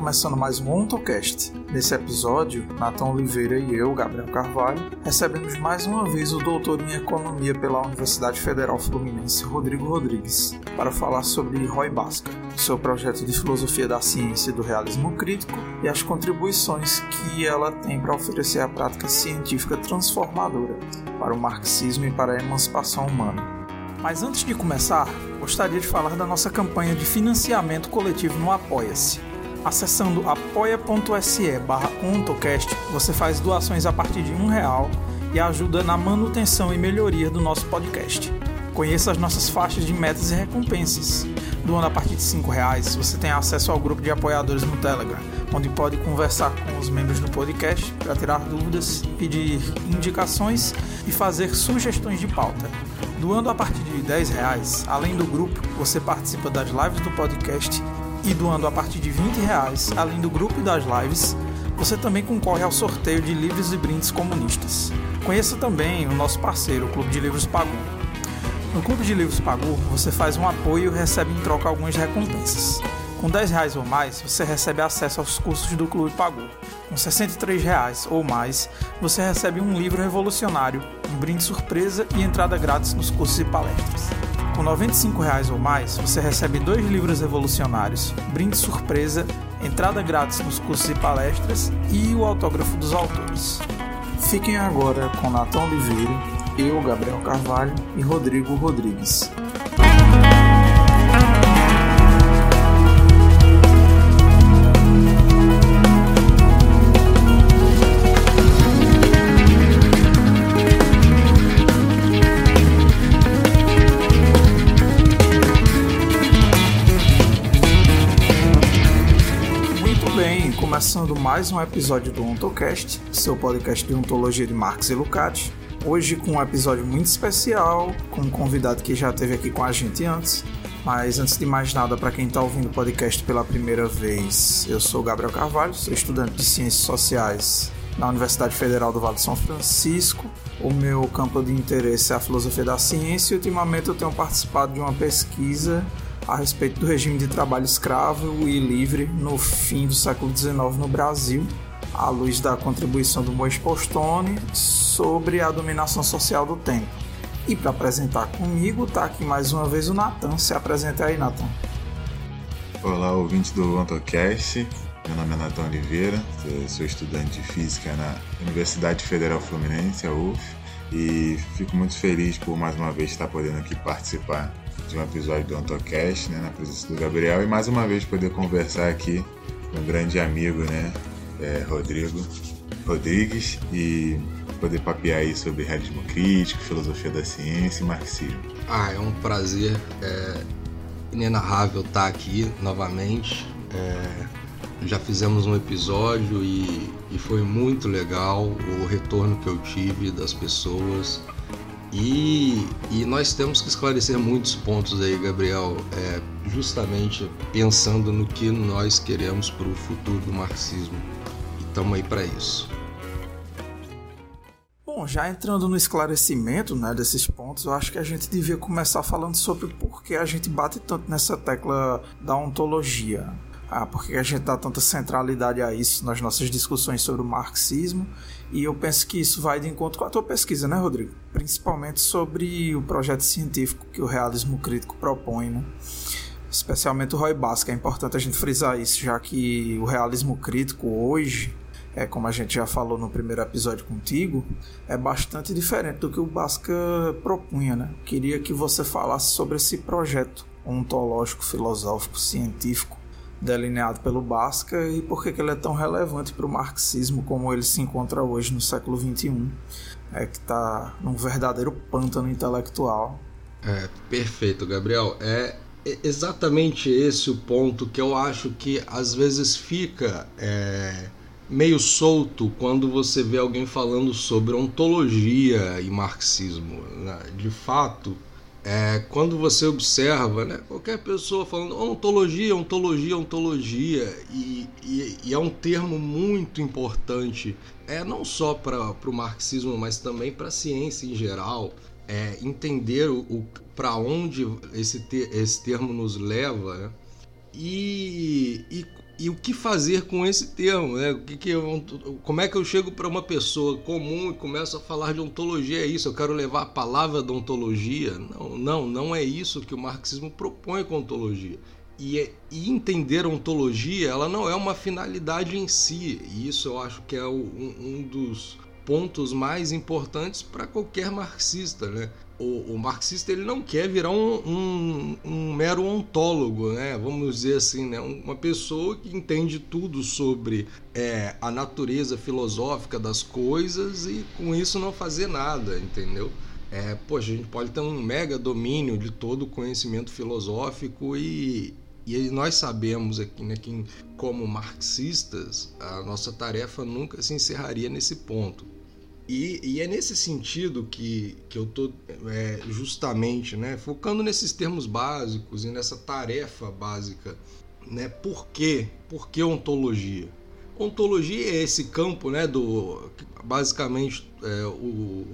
começando mais um OntoCast. Nesse episódio, Nathan Oliveira e eu, Gabriel Carvalho, recebemos mais uma vez o doutor em Economia pela Universidade Federal Fluminense, Rodrigo Rodrigues, para falar sobre Roy Basca, seu projeto de filosofia da ciência e do realismo crítico e as contribuições que ela tem para oferecer a prática científica transformadora para o marxismo e para a emancipação humana. Mas antes de começar, gostaria de falar da nossa campanha de financiamento coletivo no Apoia-se. Acessando apoia.se barra você faz doações a partir de um real e ajuda na manutenção e melhoria do nosso podcast. Conheça as nossas faixas de metas e recompensas. Doando a partir de cinco reais, você tem acesso ao grupo de apoiadores no Telegram, onde pode conversar com os membros do podcast para tirar dúvidas, pedir indicações e fazer sugestões de pauta. Doando a partir de 10 reais, além do grupo, você participa das lives do podcast e doando a partir de 20 reais, além do grupo e das lives, você também concorre ao sorteio de livros e brindes comunistas. Conheça também o nosso parceiro, o Clube de Livros Pagu. No Clube de Livros Pagu, você faz um apoio e recebe em troca algumas recompensas. Com 10 reais ou mais, você recebe acesso aos cursos do Clube Pagu. Com 63 reais ou mais, você recebe um livro revolucionário, um brinde surpresa e entrada grátis nos cursos e palestras. Com 95 reais ou mais, você recebe dois livros revolucionários, brinde surpresa, entrada grátis nos cursos e palestras e o autógrafo dos autores. Fiquem agora com Natão Oliveira, eu, Gabriel Carvalho e Rodrigo Rodrigues. Começando mais um episódio do OntoCast, seu podcast de ontologia de Marx e Lucati. Hoje com um episódio muito especial, com um convidado que já esteve aqui com a gente antes. Mas antes de mais nada, para quem está ouvindo o podcast pela primeira vez, eu sou Gabriel Carvalho, sou estudante de Ciências Sociais na Universidade Federal do Vale de São Francisco. O meu campo de interesse é a filosofia da ciência e ultimamente eu tenho participado de uma pesquisa a respeito do regime de trabalho escravo e livre no fim do século XIX no Brasil, à luz da contribuição do Mois Postone sobre a dominação social do tempo. E para apresentar comigo, está aqui mais uma vez o Natan. Se apresenta aí, Natan. Olá, ouvinte do AntoCast. Meu nome é Natan Oliveira, sou estudante de Física na Universidade Federal Fluminense, a UF, e fico muito feliz por mais uma vez estar podendo aqui participar de um episódio do AntoCast, né, na presença do Gabriel, e mais uma vez poder conversar aqui com um grande amigo, né, é, Rodrigo Rodrigues, e poder papear aí sobre realismo crítico, filosofia da ciência e marxismo. Ah, é um prazer é, inenarrável estar aqui novamente. É, já fizemos um episódio e, e foi muito legal o retorno que eu tive das pessoas e, e nós temos que esclarecer muitos pontos aí, Gabriel, é, justamente pensando no que nós queremos para o futuro do marxismo. E estamos aí para isso. Bom, já entrando no esclarecimento né, desses pontos, eu acho que a gente devia começar falando sobre por que a gente bate tanto nessa tecla da ontologia. Ah, por que a gente dá tanta centralidade a isso nas nossas discussões sobre o marxismo e eu penso que isso vai de encontro com a tua pesquisa, né, Rodrigo? Principalmente sobre o projeto científico que o realismo crítico propõe, né? Especialmente o Roy Basque. É importante a gente frisar isso, já que o realismo crítico hoje, é como a gente já falou no primeiro episódio contigo, é bastante diferente do que o Basca propunha, né? Queria que você falasse sobre esse projeto ontológico, filosófico, científico delineado pelo Basca e por que ele é tão relevante para o marxismo como ele se encontra hoje no século XXI, é que está num verdadeiro pântano intelectual. É, perfeito, Gabriel. É exatamente esse o ponto que eu acho que às vezes fica é, meio solto quando você vê alguém falando sobre ontologia e marxismo. Né? De fato, é, quando você observa, né, qualquer pessoa falando ontologia, ontologia, ontologia, e, e, e é um termo muito importante, é não só para o marxismo, mas também para a ciência em geral, é, entender o, o para onde esse, esse termo nos leva, né? e, e, e o que fazer com esse termo, né? O que que eu, como é que eu chego para uma pessoa comum e começo a falar de ontologia? É isso? Eu quero levar a palavra da ontologia? Não, não, não é isso que o marxismo propõe com ontologia. E, é, e, entender a ontologia, ela não é uma finalidade em si. E isso eu acho que é o, um, um, dos pontos mais importantes para qualquer marxista, né? O, o, marxista ele não quer virar um, um, um, mero ontólogo, né? Vamos dizer assim, né? Uma pessoa que entende tudo sobre é, a natureza filosófica das coisas e com isso não fazer nada, entendeu? É, a gente pode ter um mega domínio de todo o conhecimento filosófico e, e nós sabemos aqui, né, que como marxistas, a nossa tarefa nunca se encerraria nesse ponto. E, e é nesse sentido que, que eu estou é, justamente né, focando nesses termos básicos e nessa tarefa básica. Né? Por quê? Por que ontologia? Ontologia é esse campo né, do. Basicamente, é, o,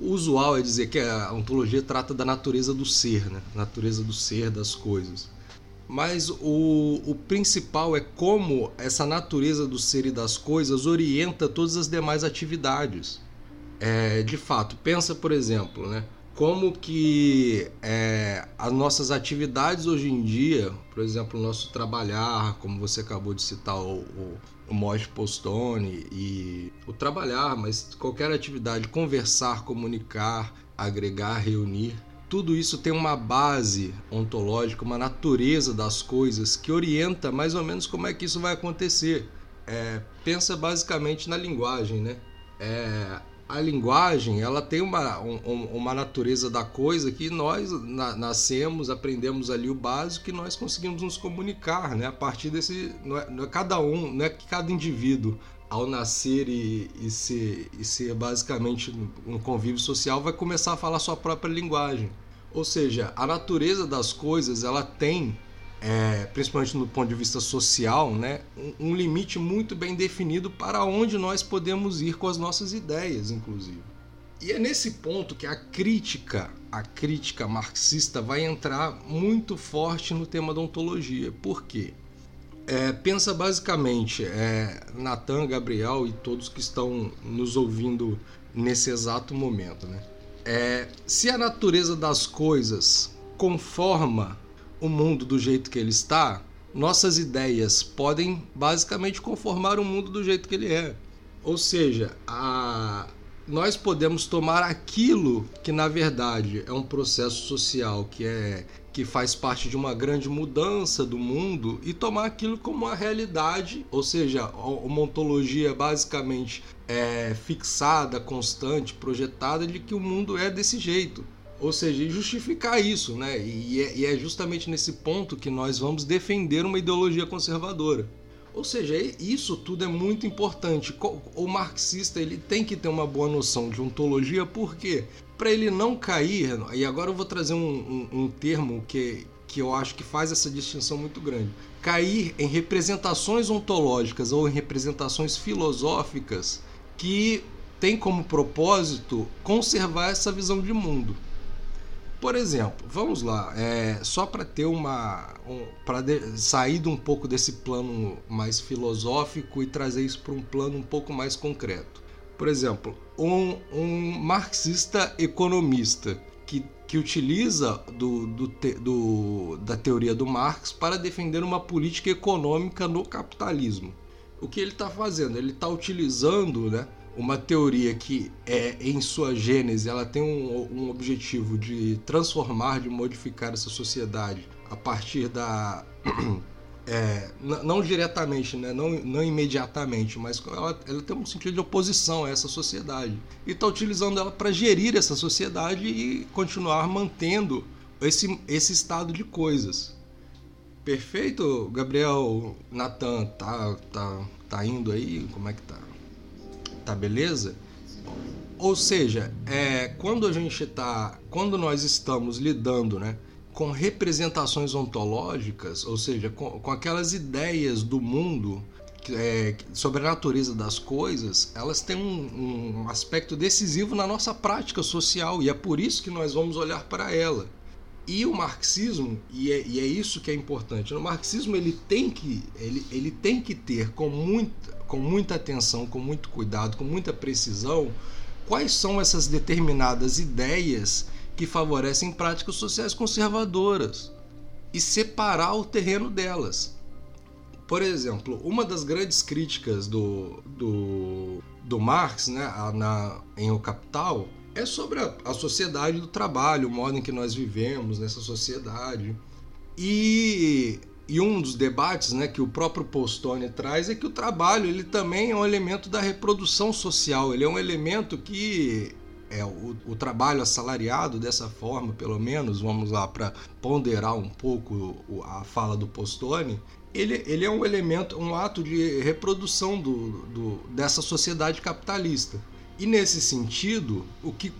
o usual é dizer que a ontologia trata da natureza do ser, né? natureza do ser das coisas mas o, o principal é como essa natureza do ser e das coisas orienta todas as demais atividades. É, de fato, pensa, por exemplo, né, como que é, as nossas atividades hoje em dia, por exemplo, o nosso trabalhar, como você acabou de citar o, o, o Postone, e o trabalhar, mas qualquer atividade, conversar, comunicar, agregar, reunir, tudo isso tem uma base ontológica, uma natureza das coisas que orienta mais ou menos como é que isso vai acontecer. É, pensa basicamente na linguagem, né? É, a linguagem ela tem uma, um, uma natureza da coisa que nós na, nascemos, aprendemos ali o básico e nós conseguimos nos comunicar, né? A partir desse, não é, não é cada um, não é que cada indivíduo ao nascer e, e, ser, e ser basicamente um convívio social vai começar a falar sua própria linguagem. Ou seja, a natureza das coisas ela tem, é, principalmente no ponto de vista social, né, um, um limite muito bem definido para onde nós podemos ir com as nossas ideias, inclusive. E é nesse ponto que a crítica, a crítica marxista vai entrar muito forte no tema da ontologia. Por quê? É, pensa basicamente, é, Natan, Gabriel e todos que estão nos ouvindo nesse exato momento, né? É, se a natureza das coisas conforma o mundo do jeito que ele está, nossas ideias podem basicamente conformar o mundo do jeito que ele é. Ou seja, a, nós podemos tomar aquilo que na verdade é um processo social que é que faz parte de uma grande mudança do mundo e tomar aquilo como uma realidade, ou seja, uma ontologia basicamente é, fixada, constante, projetada de que o mundo é desse jeito. Ou seja, justificar isso, né? E é, e é justamente nesse ponto que nós vamos defender uma ideologia conservadora. Ou seja, isso tudo é muito importante. O marxista ele tem que ter uma boa noção de ontologia, por quê? Para ele não cair, e agora eu vou trazer um, um, um termo que, que eu acho que faz essa distinção muito grande. Cair em representações ontológicas ou em representações filosóficas que tem como propósito conservar essa visão de mundo. Por exemplo, vamos lá, é, só para ter uma. Um, para sair um pouco desse plano mais filosófico e trazer isso para um plano um pouco mais concreto. Por exemplo, um, um marxista economista que, que utiliza do, do, do, da teoria do Marx para defender uma política econômica no capitalismo. O que ele está fazendo? Ele está utilizando né, uma teoria que é em sua gênese ela tem um, um, objetivo de transformar, de modificar essa sociedade a partir da é, não diretamente, né? não, não imediatamente, mas ela, ela, tem um sentido de oposição a essa sociedade e está utilizando ela para gerir essa sociedade e continuar mantendo esse, esse estado de coisas. Perfeito, Gabriel Natan, tá, tá, tá indo aí? Como é que tá? Tá beleza? Ou seja, é, quando a gente está, quando nós estamos lidando, né, com representações ontológicas, ou seja, com, com aquelas ideias do mundo é, sobre a natureza das coisas, elas têm um, um, aspecto decisivo na nossa prática social e é por isso que nós vamos olhar para ela. E o marxismo, e é, e é, isso que é importante, no marxismo ele tem que, ele, ele tem que ter com muita, com muita atenção, com muito cuidado, com muita precisão, quais são essas determinadas ideias que favorecem práticas sociais conservadoras e separar o terreno delas. Por exemplo, uma das grandes críticas do, do, do Marx né, na, em O Capital é sobre a, a sociedade do trabalho, o modo em que nós vivemos nessa sociedade. E, e um dos debates né, que o próprio Postone traz é que o trabalho ele também é um elemento da reprodução social, ele é um elemento que é, o, o, trabalho assalariado dessa forma, pelo menos, vamos lá para ponderar um pouco a fala do Postone, ele, ele é um elemento, um ato de reprodução do, do, dessa sociedade capitalista. E nesse sentido, o que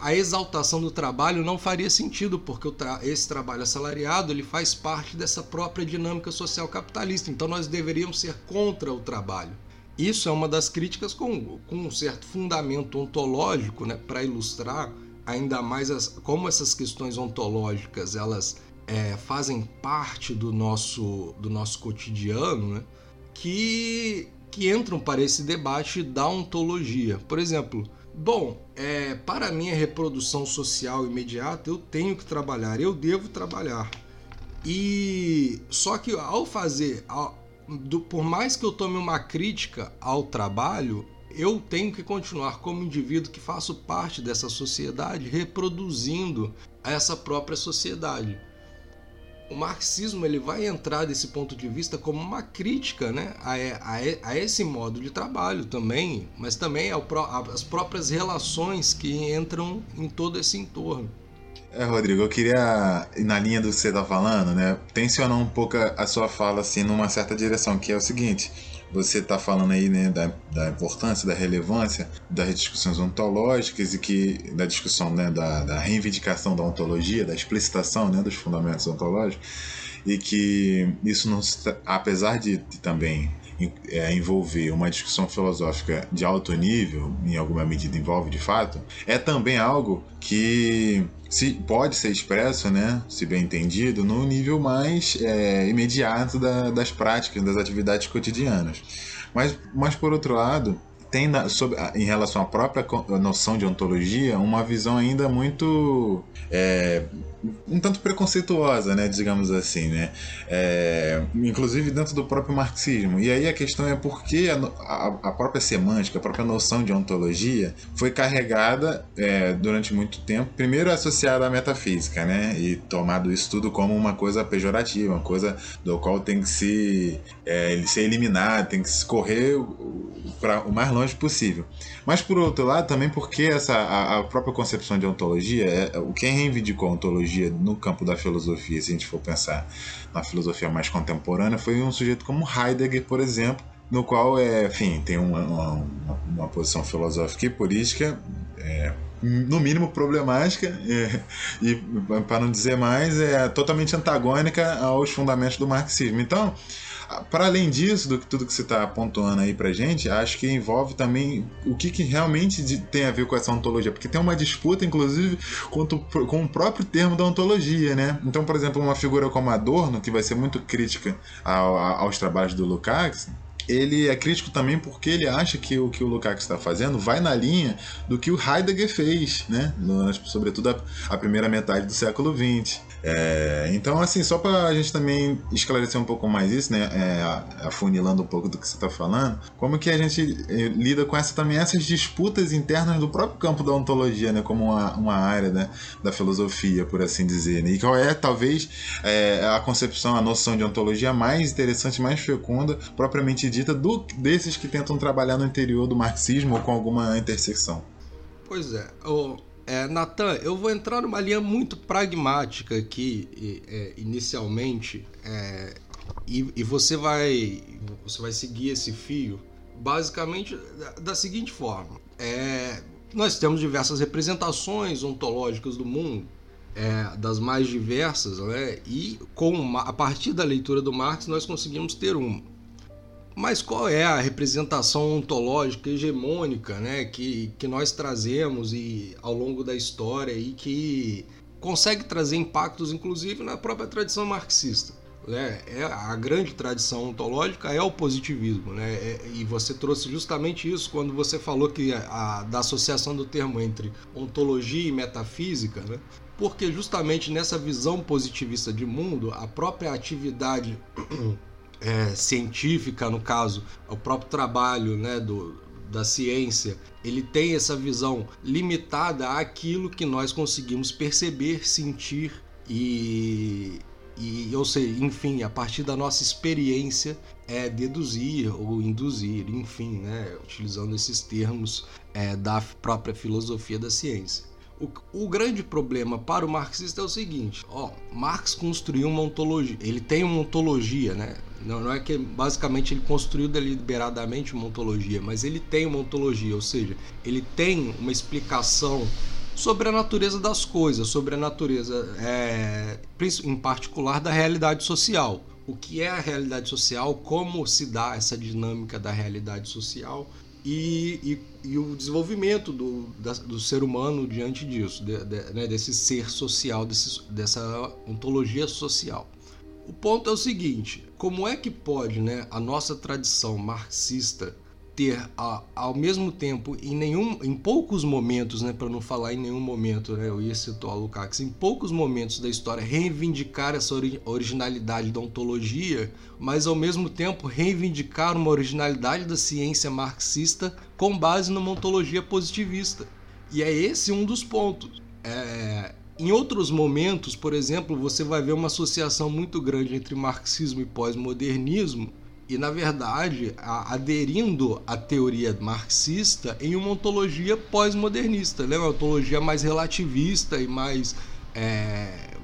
a exaltação do trabalho não faria sentido, porque tra esse trabalho assalariado ele faz parte dessa própria dinâmica social capitalista. Então nós deveríamos ser contra o trabalho. Isso é uma das críticas com, com um certo fundamento ontológico, né, para ilustrar ainda mais as, como essas questões ontológicas elas é, fazem parte do nosso, do nosso cotidiano, né, que que entram para esse debate da ontologia. Por exemplo, bom, é, para a minha reprodução social imediata eu tenho que trabalhar, eu devo trabalhar. E só que ao fazer, ao, do, por mais que eu tome uma crítica ao trabalho, eu tenho que continuar como indivíduo que faço parte dessa sociedade, reproduzindo essa própria sociedade o marxismo ele vai entrar desse ponto de vista como uma crítica né, a, a, a esse modo de trabalho também, mas também às próprias relações que entram em todo esse entorno. É, Rodrigo, eu queria, na linha do que você está falando, né, tensionar um pouco a sua fala assim numa certa direção, que é o seguinte: você está falando aí né, da, da, importância, da relevância das discussões ontológicas e que da discussão né, da, da reivindicação da ontologia, da explicitação né, dos fundamentos ontológicos e que isso não apesar de, de também é, envolver uma discussão filosófica de alto nível, em alguma medida envolve de fato, é também algo que se pode ser expresso, né, se bem entendido, no nível mais é, imediato da, das práticas, das atividades cotidianas. Mas, mas por outro lado, tem na, sobre, em relação à própria noção de ontologia uma visão ainda muito é, um tanto preconceituosa, né, digamos assim, né, é, inclusive dentro do próprio marxismo. E aí a questão é por que a, a, a própria semântica, a própria noção de ontologia foi carregada é, durante muito tempo, primeiro associada à metafísica, né, e tomado isso tudo como uma coisa pejorativa, uma coisa do qual tem que se é, ser eliminado, tem que se correr para o mais longe possível. Mas por outro lado, também porque essa a, a própria concepção de ontologia, é, o quem reivindicou a ontologia no campo da filosofia, se a gente for pensar na filosofia mais contemporânea, foi um sujeito como Heidegger, por exemplo, no qual, é, enfim, tem uma, uma, uma posição filosófica e política é, no mínimo problemática é, e, para não dizer mais, é totalmente antagônica aos fundamentos do marxismo. Então, para além disso, do que tudo que você está pontuando aí pra gente, acho que envolve também o que, que realmente tem a ver com essa ontologia, porque tem uma disputa, inclusive, com o próprio termo da ontologia, né? Então, por exemplo, uma figura como Adorno, que vai ser muito crítica ao, aos trabalhos do Lukács, ele é crítico também porque ele acha que o que o Lukács está fazendo vai na linha do que o Heidegger fez, né? No, sobretudo a, a, primeira metade do século XX. É, então, assim, só para a gente também esclarecer um pouco mais isso, né? É, afunilando um pouco do que você está falando, como que a gente eh, lida com essa também essas disputas internas do próprio campo da ontologia, né? Como uma, uma área né? da filosofia, por assim dizer. Né? E qual é, talvez, é, a concepção, a noção de ontologia mais interessante, mais fecunda, propriamente dita, do, desses que tentam trabalhar no interior do marxismo ou com alguma intersecção. Pois é. O, é, Natan, eu vou entrar numa linha muito pragmática aqui, é, inicialmente, é, e, e, você vai você vai seguir esse fio basicamente da, da seguinte forma: é, nós temos diversas representações ontológicas do mundo, é, das mais diversas, né? e com a partir da leitura do Marx nós conseguimos ter uma. Mas qual é a representação ontológica hegemônica né, que, que nós trazemos e, ao longo da história e que consegue trazer impactos, inclusive, na própria tradição marxista. Né? É, a grande tradição ontológica é o positivismo. Né? É, e você trouxe justamente isso quando você falou que a, a, da associação do termo entre ontologia e metafísica, né? porque justamente nessa visão positivista de mundo, a própria atividade é, científica, no caso, o próprio trabalho né, do, da ciência, ele tem essa visão limitada àquilo que nós conseguimos perceber, sentir e, e ou seja, enfim, a partir da nossa experiência é deduzir ou induzir, enfim, né, utilizando esses termos é, da própria filosofia da ciência. O, o, grande problema para o marxista é o seguinte: ó, Marx construiu uma ontologia, ele tem uma ontologia, né? Não, não é que basicamente ele construiu deliberadamente uma ontologia, mas ele tem uma ontologia, ou seja, ele tem uma explicação sobre a natureza das coisas, sobre a natureza, é, em particular, da realidade social. O que é a realidade social, como se dá essa dinâmica da realidade social e, e, e o desenvolvimento do, da, do ser humano diante disso, de, de, né, desse ser social, desse, dessa ontologia social. O ponto é o seguinte: como é que pode né, a nossa tradição marxista ter ao mesmo tempo em nenhum em poucos momentos né para não falar em nenhum momento né eu ia citar o Lukács em poucos momentos da história reivindicar essa ori originalidade da ontologia mas ao mesmo tempo reivindicar uma originalidade da ciência marxista com base numa ontologia positivista. E é esse um dos pontos. É, em outros momentos, por exemplo, você vai ver uma associação muito grande entre marxismo e pós-modernismo, e na verdade a, aderindo à teoria marxista em uma ontologia pós-modernista, né? uma ontologia mais relativista e mais, é,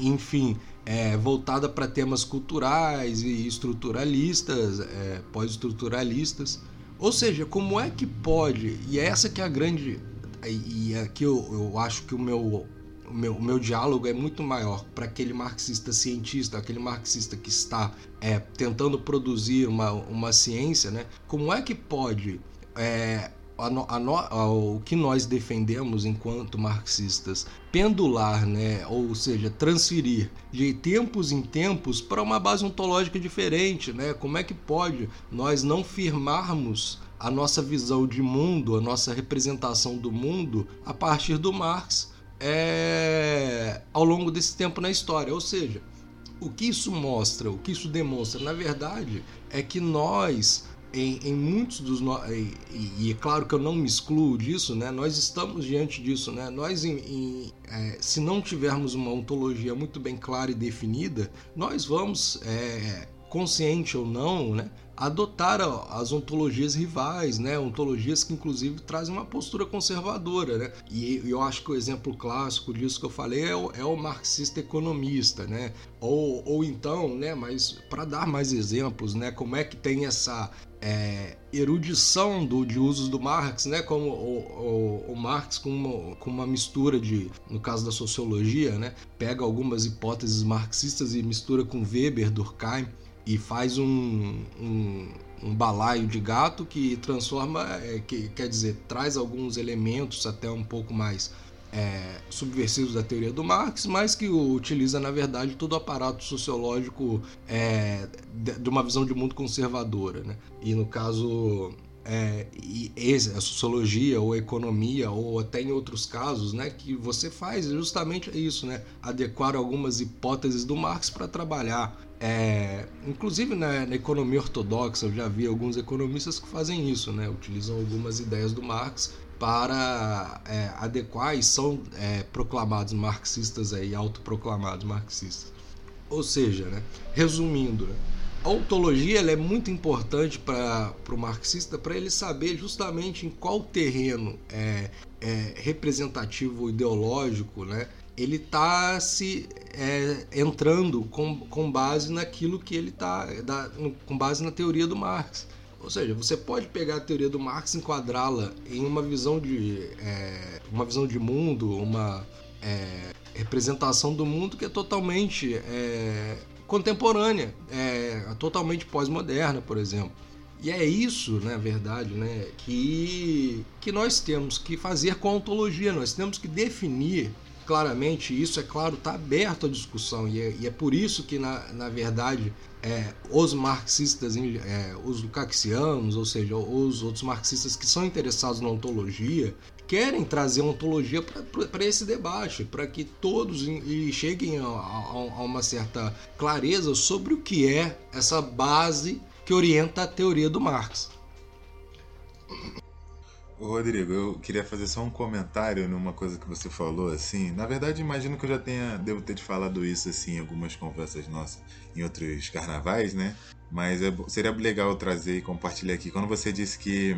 enfim, é, voltada para temas culturais e estruturalistas, é, pós-estruturalistas. Ou seja, como é que pode, e é essa que é a grande, e aqui eu, eu acho que o meu o meu, o meu diálogo é muito maior para aquele marxista cientista, aquele marxista que está é, tentando produzir uma, uma ciência, né? Como é que pode é, a, a, a, o que nós defendemos enquanto marxistas pendular, né, ou seja, transferir de tempos em tempos para uma base ontológica diferente, né? Como é que pode nós não firmarmos a nossa visão de mundo, a nossa representação do mundo a partir do Marx? É, ao longo desse tempo na história. Ou seja, o que isso mostra, o que isso demonstra, na verdade, é que nós, em, em muitos dos e, e, é claro que eu não me excluo disso, né? Nós estamos diante disso, né? Nós, em, em, é, se não tivermos uma ontologia muito bem clara e definida, nós vamos é, consciente ou não, né, adotar as ontologias rivais, né, ontologias que inclusive trazem uma postura conservadora, né, e eu acho que o exemplo clássico disso que eu falei é o, é o marxista economista, né, ou, ou então, né, mas para dar mais exemplos, né, como é que tem essa é, erudição do, de usos do Marx, né, como o, o, o Marx com uma, com uma mistura de, no caso da sociologia, né, pega algumas hipóteses marxistas e mistura com Weber, Durkheim, e faz um, um, um, balaio de gato que transforma, é, que quer dizer, traz alguns elementos até um pouco mais é, subversivos da teoria do Marx, mas que utiliza, na verdade, todo o aparato sociológico é, de uma visão de mundo conservadora. Né? E no caso é, a sociologia ou a economia ou até em outros casos, né, que você faz justamente isso, né, adequar algumas hipóteses do Marx para trabalhar. É, inclusive na, na, economia ortodoxa, eu já vi alguns economistas que fazem isso, né, utilizam algumas ideias do Marx para é, adequar e são é, proclamados marxistas e autoproclamados marxistas. Ou seja, né, resumindo, né, a ontologia é muito importante para o marxista para ele saber justamente em qual terreno é, é representativo ideológico né, ele está se é, entrando com, com base naquilo que ele está com base na teoria do Marx. Ou seja, você pode pegar a teoria do Marx e enquadrá-la em uma visão de é, uma visão de mundo, uma é, representação do mundo que é totalmente é, contemporânea, é, totalmente pós-moderna, por exemplo. E é isso, na verdade, né, que, que nós temos que fazer com a ontologia, nós temos que definir claramente isso, é claro, está aberto à discussão e é, e é, por isso que, na, na verdade, é, os marxistas, é, os lukácsianos, ou seja, os outros marxistas que são interessados na ontologia, querem trazer ontologia para esse debate, para que todos cheguem a, a, a uma certa clareza sobre o que é essa base que orienta a teoria do Marx. Rodrigo, eu queria fazer só um comentário numa coisa que você falou, assim. Na verdade, imagino que eu já tenha, devo ter te falado isso, assim, em algumas conversas nossas, em outros carnavais, né? Mas é, seria legal trazer e compartilhar aqui. Quando você disse que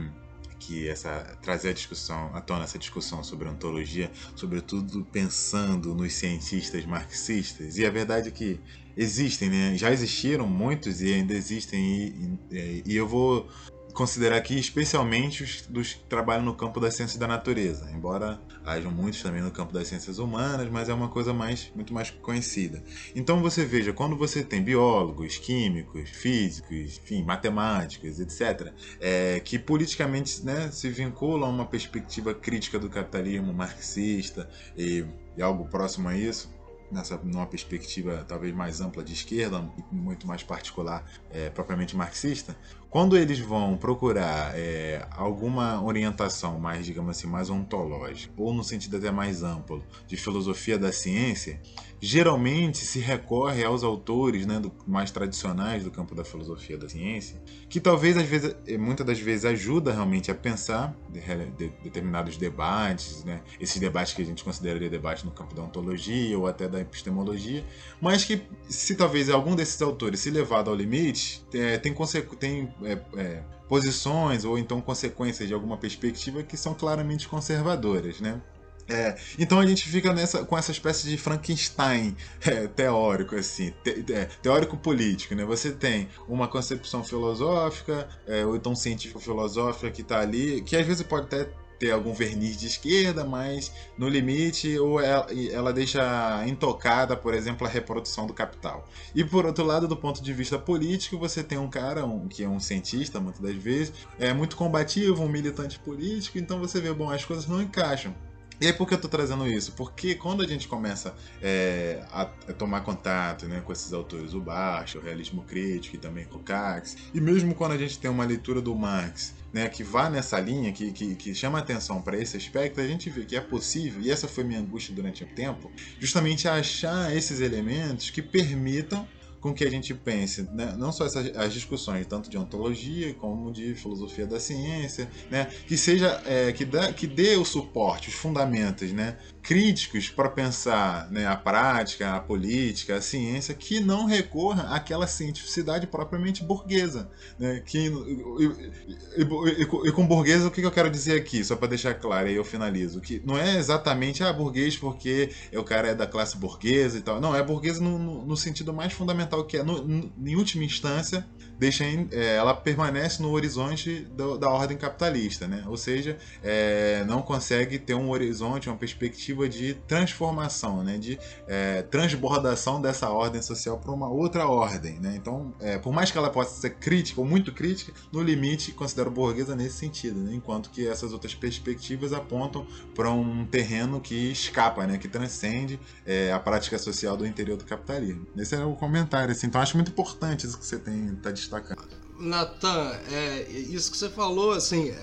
que essa trazer a discussão à tona essa discussão sobre ontologia, sobretudo pensando nos cientistas marxistas. E a verdade é que existem, né? Já existiram muitos e ainda existem e, e, e eu vou considerar aqui especialmente os dos que trabalham no campo das ciências da natureza, embora hajam muitos também no campo das ciências humanas, mas é uma coisa mais, muito mais conhecida. Então você veja, quando você tem biólogos, químicos, físicos, enfim, matemáticos, etc., é, que politicamente né, se vinculam a uma perspectiva crítica do capitalismo marxista e, e algo próximo a isso, nessa numa perspectiva talvez mais ampla de esquerda, muito mais particular, é, propriamente marxista, quando eles vão procurar é, alguma orientação mais, digamos assim, mais ontológica, ou no sentido até mais amplo, de filosofia da ciência, geralmente se recorre aos autores né, do, mais tradicionais do campo da filosofia da ciência, que talvez, às vezes, é, muitas das vezes, ajuda realmente a pensar de, de, determinados debates, né, esses debates que a gente consideraria debate no campo da ontologia ou até da epistemologia, mas que, se talvez algum desses autores se levado ao limite, é, tem, tem é, é, posições ou então consequências de alguma perspectiva que são claramente conservadoras, né? É, então a gente fica nessa, com essa espécie de Frankenstein é, teórico, assim, te, é, teórico político, né? Você tem uma concepção filosófica, é, ou então científico-filosófica que está ali, que às vezes pode até ter algum verniz de esquerda, mas no limite ou ela, ela, deixa intocada, por exemplo, a reprodução do capital. E por outro lado, do ponto de vista político, você tem um cara um, que é um cientista, muitas das vezes, é muito combativo, um militante político, então você vê, bom, as coisas não encaixam. E aí por que eu tô trazendo isso? Porque quando a gente começa é, a, a, tomar contato né, com esses autores, o Baixo, o realismo crítico e também com o Cax, e mesmo quando a gente tem uma leitura do Marx né, que vá nessa linha, que, que, que chama atenção para esse aspecto, a gente vê que é possível, e essa foi minha angústia durante o tempo, justamente achar esses elementos que permitam com que a gente pense né, não só essas, as discussões tanto de ontologia como de filosofia da ciência, né, que seja é, que, dá, que dê o suporte, os fundamentos, né, críticos para pensar né, a prática, a política, a ciência, que não recorra àquela cientificidade propriamente burguesa. Né, que, e, e, e, com burguesa, o que eu quero dizer aqui, só para deixar claro, aí eu finalizo, que não é exatamente ah, burguês porque o cara é da classe burguesa e tal. Não, é burguesa no, no, no sentido mais fundamental que é, no, em última instância, deixa é, ela permanece no horizonte do, da ordem capitalista, né? ou seja, é, não consegue ter um horizonte, uma perspectiva de transformação, né? de é, transbordação dessa ordem social para uma outra ordem. Né? Então, é, por mais que ela possa ser crítica ou muito crítica, no limite considero burguesa nesse sentido, né? enquanto que essas outras perspectivas apontam para um terreno que escapa, né? que transcende é, a prática social do interior do capitalismo. Esse é o comentário. Assim. Então, acho muito importante isso que você tem tá destacando. Natan, é, isso que você falou, assim, é,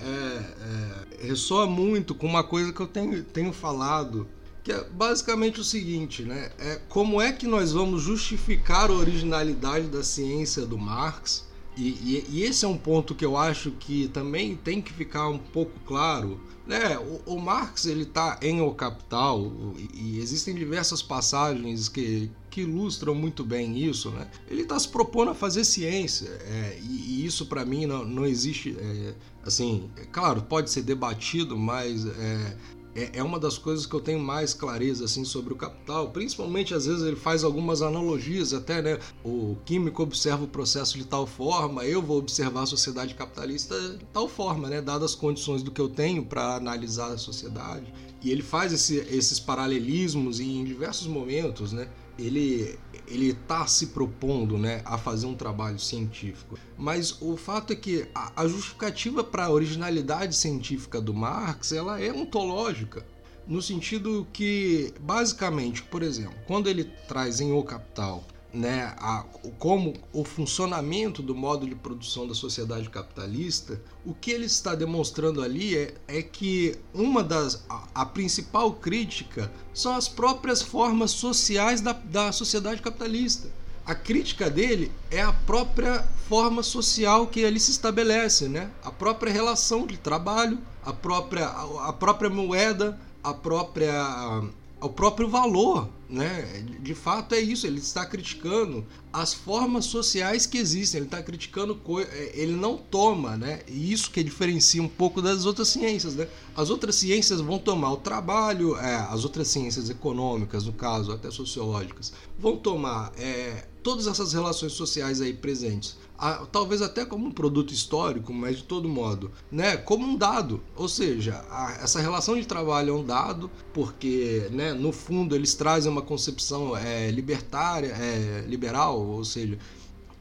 é, ressoa muito com uma coisa que eu tenho, tenho falado, que é basicamente o seguinte, né? É, como é que nós vamos justificar a originalidade da ciência do Marx? E, e, e esse é um ponto que eu acho que também tem que ficar um pouco claro. Né? O, o Marx ele está em O Capital e, e existem diversas passagens que, que ilustram muito bem isso, né? Ele está se propondo a fazer ciência é, e, e, isso para mim não, não existe, é, assim, é, claro, pode ser debatido, mas é, é, é uma das coisas que eu tenho mais clareza assim sobre o capital. Principalmente às vezes ele faz algumas analogias até, né? O químico observa o processo de tal forma, eu vou observar a sociedade capitalista de tal forma, né? Dadas as condições do que eu tenho para analisar a sociedade. E ele faz esse, esses paralelismos em diversos momentos, né? Ele ele está se propondo né, a fazer um trabalho científico. Mas o fato é que a, a justificativa para a originalidade científica do Marx ela é ontológica. no sentido que, basicamente, por exemplo, quando ele traz em O Capital né, a, como o funcionamento do modo de produção da sociedade capitalista, o que ele está demonstrando ali é, é que uma das a, a, principal crítica são as próprias formas sociais da, da sociedade capitalista. A crítica dele é a própria forma social que ali se estabelece, né? A própria relação de trabalho, a própria, a, a própria moeda, a própria ao próprio valor, né? De fato é isso, ele está criticando as formas sociais que existem, ele está criticando é, ele não toma, né? E isso que diferencia um pouco das outras ciências, né? As outras ciências vão tomar o trabalho, é, as outras ciências econômicas, no caso até sociológicas, vão tomar é, todas essas relações sociais aí presentes, a, talvez até como um produto histórico, mas de todo modo, né, como um dado. Ou seja, a, essa relação de trabalho é um dado, porque né, no fundo eles trazem uma concepção é, libertária, é, liberal, ou seja,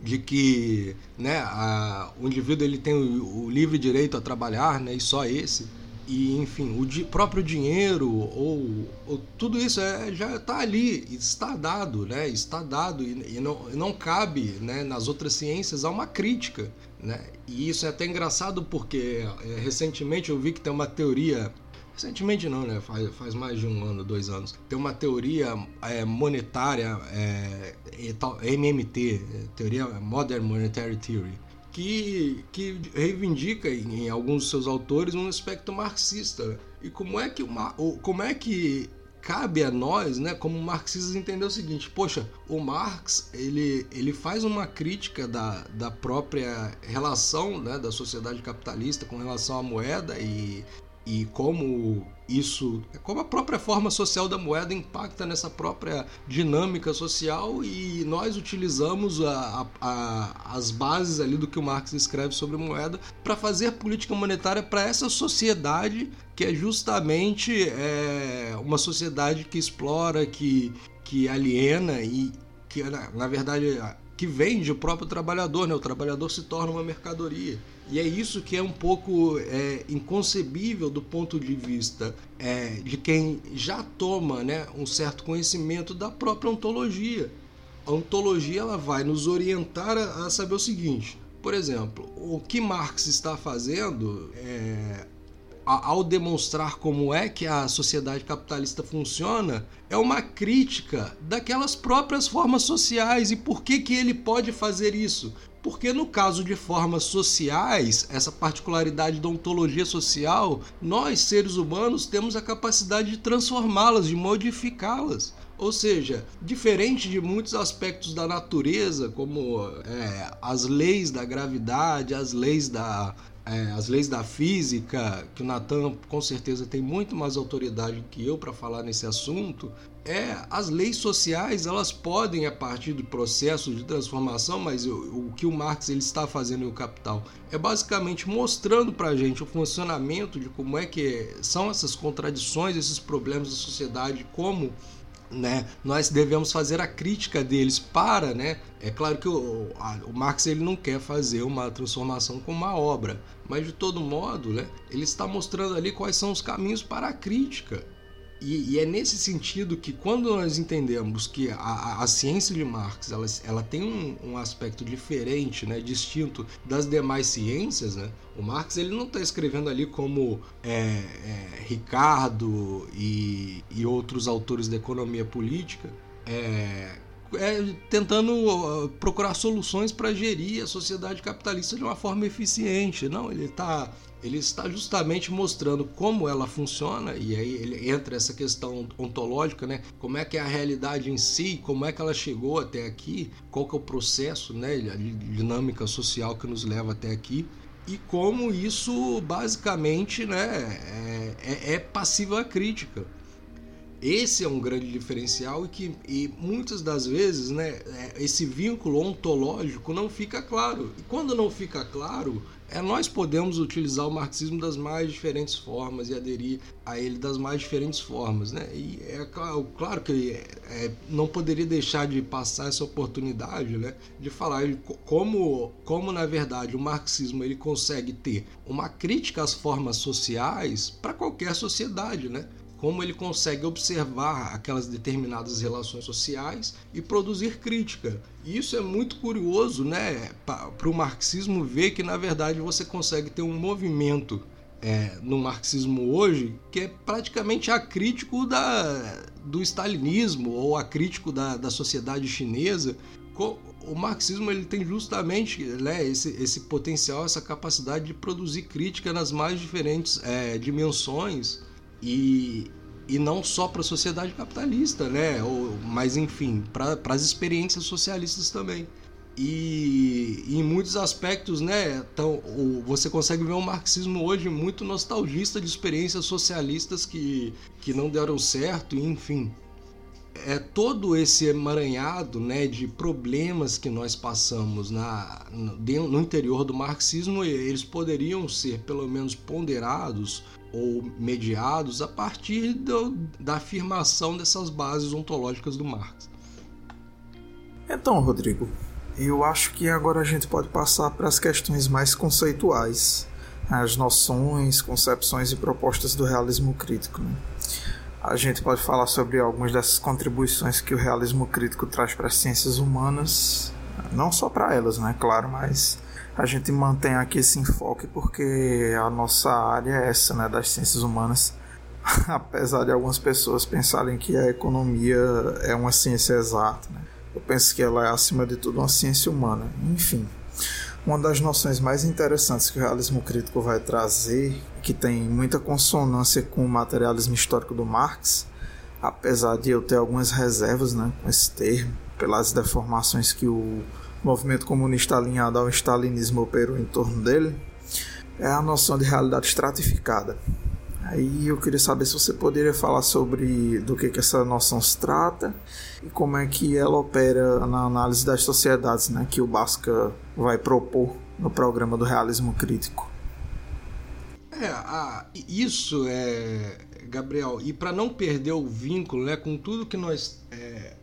de que né, a, o indivíduo ele tem o, o livre direito a trabalhar, né, e só esse e enfim o di próprio dinheiro ou, ou, tudo isso é, já está ali está dado né? Está dado e, e, não, não cabe né, nas outras ciências há uma crítica né? E isso é até engraçado porque é, recentemente eu vi que tem uma teoria recentemente não né? Faz, faz mais de um ano dois anos tem uma teoria é, monetária é, MMT teoria Modern Monetary Theory que, que reivindica em, em alguns de seus autores um aspecto marxista. E como é que, uma, como é que cabe a nós, né, como marxistas, entender o seguinte: poxa, o Marx ele, ele faz uma crítica da, da própria relação né, da sociedade capitalista com relação à moeda e e como isso, como a própria forma social da moeda impacta nessa própria dinâmica social e nós utilizamos a, a, as bases ali do que o Marx escreve sobre moeda para fazer política monetária para essa sociedade que é justamente é, uma sociedade que explora, que, que aliena e que na, na verdade que vende o próprio trabalhador, né? o trabalhador se torna uma mercadoria. E é isso que é um pouco é, inconcebível do ponto de vista é, de quem já toma né, um certo conhecimento da própria ontologia. A ontologia ela vai nos orientar a, a saber o seguinte: por exemplo, o que Marx está fazendo é, ao demonstrar como é que a sociedade capitalista funciona, é uma crítica daquelas próprias formas sociais e por que, que ele pode fazer isso. Porque no caso de formas sociais, essa particularidade da ontologia social, nós seres humanos temos a capacidade de transformá-las, de modificá-las. Ou seja, diferente de muitos aspectos da natureza, como é, as leis da gravidade, as leis da, é, as leis da física, que o Natan com certeza tem muito mais autoridade que eu para falar nesse assunto, é as leis sociais elas podem a partir do processo de transformação, mas o, o que o Marx ele está fazendo no Capital é basicamente mostrando para a gente o funcionamento de como é que são essas contradições, esses problemas da sociedade, como né, nós devemos fazer a crítica deles para, né, é claro que o, o Marx ele não quer fazer uma transformação com uma obra, mas de todo modo, né, ele está mostrando ali quais são os caminhos para a crítica. E, e, é nesse sentido que quando nós entendemos que a, a ciência de Marx ela, ela tem um, um, aspecto diferente, né, distinto das demais ciências, né, o Marx ele não está escrevendo ali como é, é, Ricardo e, e, outros autores da economia política, é, é, tentando procurar soluções para gerir a sociedade capitalista de uma forma eficiente. Não, ele está ele está justamente mostrando como ela funciona e aí ele entra essa questão ontológica, né? Como é que é a realidade em si, como é que ela chegou até aqui, qual que é o processo, né? A dinâmica social que nos leva até aqui e como isso basicamente, né? É, é, é passível à crítica. Esse é um grande diferencial e que e muitas das vezes, né, é, esse vínculo ontológico não fica claro. E quando não fica claro, é nós podemos utilizar o marxismo das mais diferentes formas e aderir a ele das mais diferentes formas, né? E é claro, claro que é, é, não poderia deixar de passar essa oportunidade, né, de falar como, como na verdade o marxismo ele consegue ter uma crítica às formas sociais para qualquer sociedade, né? Como ele consegue observar aquelas determinadas relações sociais e produzir crítica. E isso é muito curioso, né, para o marxismo ver que na verdade você consegue ter um movimento é, no marxismo hoje que é praticamente acrítico da, do stalinismo ou acrítico da, da sociedade chinesa. O marxismo ele tem justamente né, esse, esse potencial, essa capacidade de produzir crítica nas mais diferentes é, dimensões e, e não só para a sociedade capitalista, né? Ou, mas enfim, para as experiências socialistas também. E, em muitos aspectos, né, então, você consegue ver um marxismo hoje muito nostalgista de experiências socialistas que, que não deram certo, enfim. É todo esse emaranhado né, de problemas que nós passamos na, no, no interior do marxismo, eles poderiam ser pelo menos ponderados ou mediados a partir do, da afirmação dessas bases ontológicas do Marx. Então, Rodrigo, eu acho que agora a gente pode passar para as questões mais conceituais, as noções, concepções e propostas do realismo crítico. Né? A gente pode falar sobre algumas dessas contribuições que o realismo crítico traz para as ciências humanas, não só para elas, né, claro, mas a gente mantém aqui esse enfoque porque a nossa área é essa, né, das ciências humanas. Apesar de algumas pessoas pensarem que a economia é uma ciência exata, né? eu penso que ela é acima de tudo uma ciência humana. Enfim, uma das noções mais interessantes que o realismo crítico vai trazer, que tem muita consonância com o materialismo histórico do Marx, apesar de eu ter algumas reservas né, com esse termo, pelas deformações que o movimento comunista alinhado ao stalinismo operou em torno dele, é a noção de realidade estratificada. Aí eu queria saber se você poderia falar sobre do que, que essa noção se trata e como é que ela opera na análise das sociedades, né, que o Basca vai propor no programa do realismo crítico. É, isso é, Gabriel, e para não perder o vínculo, né, com tudo que nós é,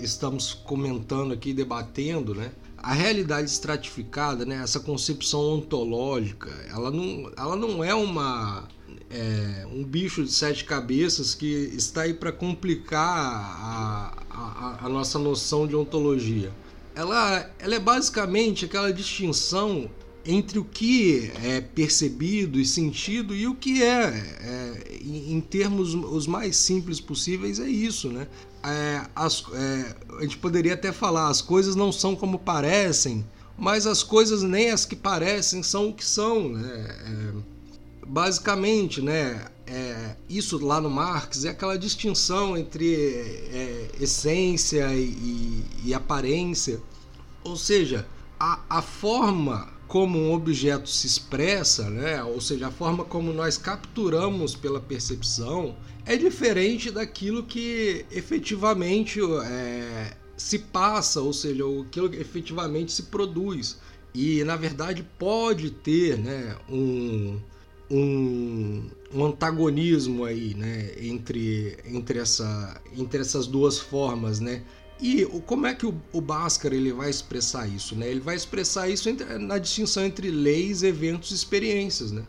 estamos comentando aqui, debatendo, né? A realidade estratificada, né, essa concepção ontológica, ela não, ela não é uma é, um bicho de sete cabeças que está aí para complicar a, a, a, nossa noção de ontologia. Ela, ela é basicamente aquela distinção entre o que é percebido e sentido e o que é, é em termos os mais simples possíveis, é isso, né? É, as, é, a gente poderia até falar, as coisas não são como parecem, mas as coisas nem as que parecem são o que são. Né? É, basicamente, né, é, isso lá no Marx é aquela distinção entre é, essência e, e, e, aparência. Ou seja, a, a forma como um objeto se expressa, né? ou seja, a forma como nós capturamos pela percepção, é diferente daquilo que efetivamente é, se passa, ou seja, aquilo que efetivamente se produz. E na verdade pode ter né, um, um, um antagonismo aí né, entre, entre, essa, entre essas duas formas, né? E como é que o, o Bhaskara ele vai expressar isso? Né? Ele vai expressar isso na distinção entre leis, eventos e experiências. Né?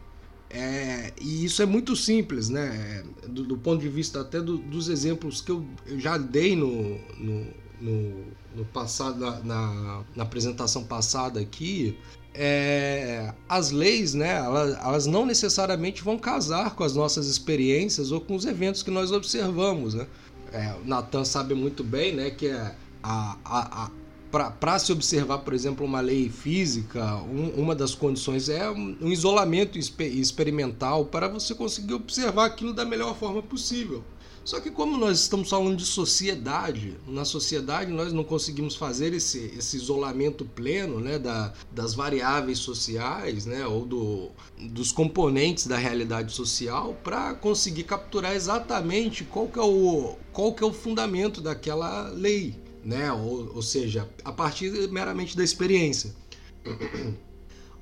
É, e isso é muito simples, né? do, do ponto de vista até do, dos exemplos que eu, eu já dei no, no, no, no passado, na, na, na, apresentação passada aqui. É, as leis, né, elas, elas não necessariamente vão casar com as nossas experiências ou com os eventos que nós observamos. Né? É, o Natan sabe muito bem, né, que é a, a, a para se observar, por exemplo, uma lei física, um, uma das condições é um, um isolamento experimental para você conseguir observar aquilo da melhor forma possível. Só que como nós estamos falando de sociedade, na sociedade nós não conseguimos fazer esse, esse isolamento pleno né, da, das variáveis sociais né, ou do, dos componentes da realidade social para conseguir capturar exatamente qual que, é o, qual que é o fundamento daquela lei. Né? Ou, ou seja, a partir meramente da experiência.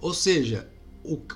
ou seja,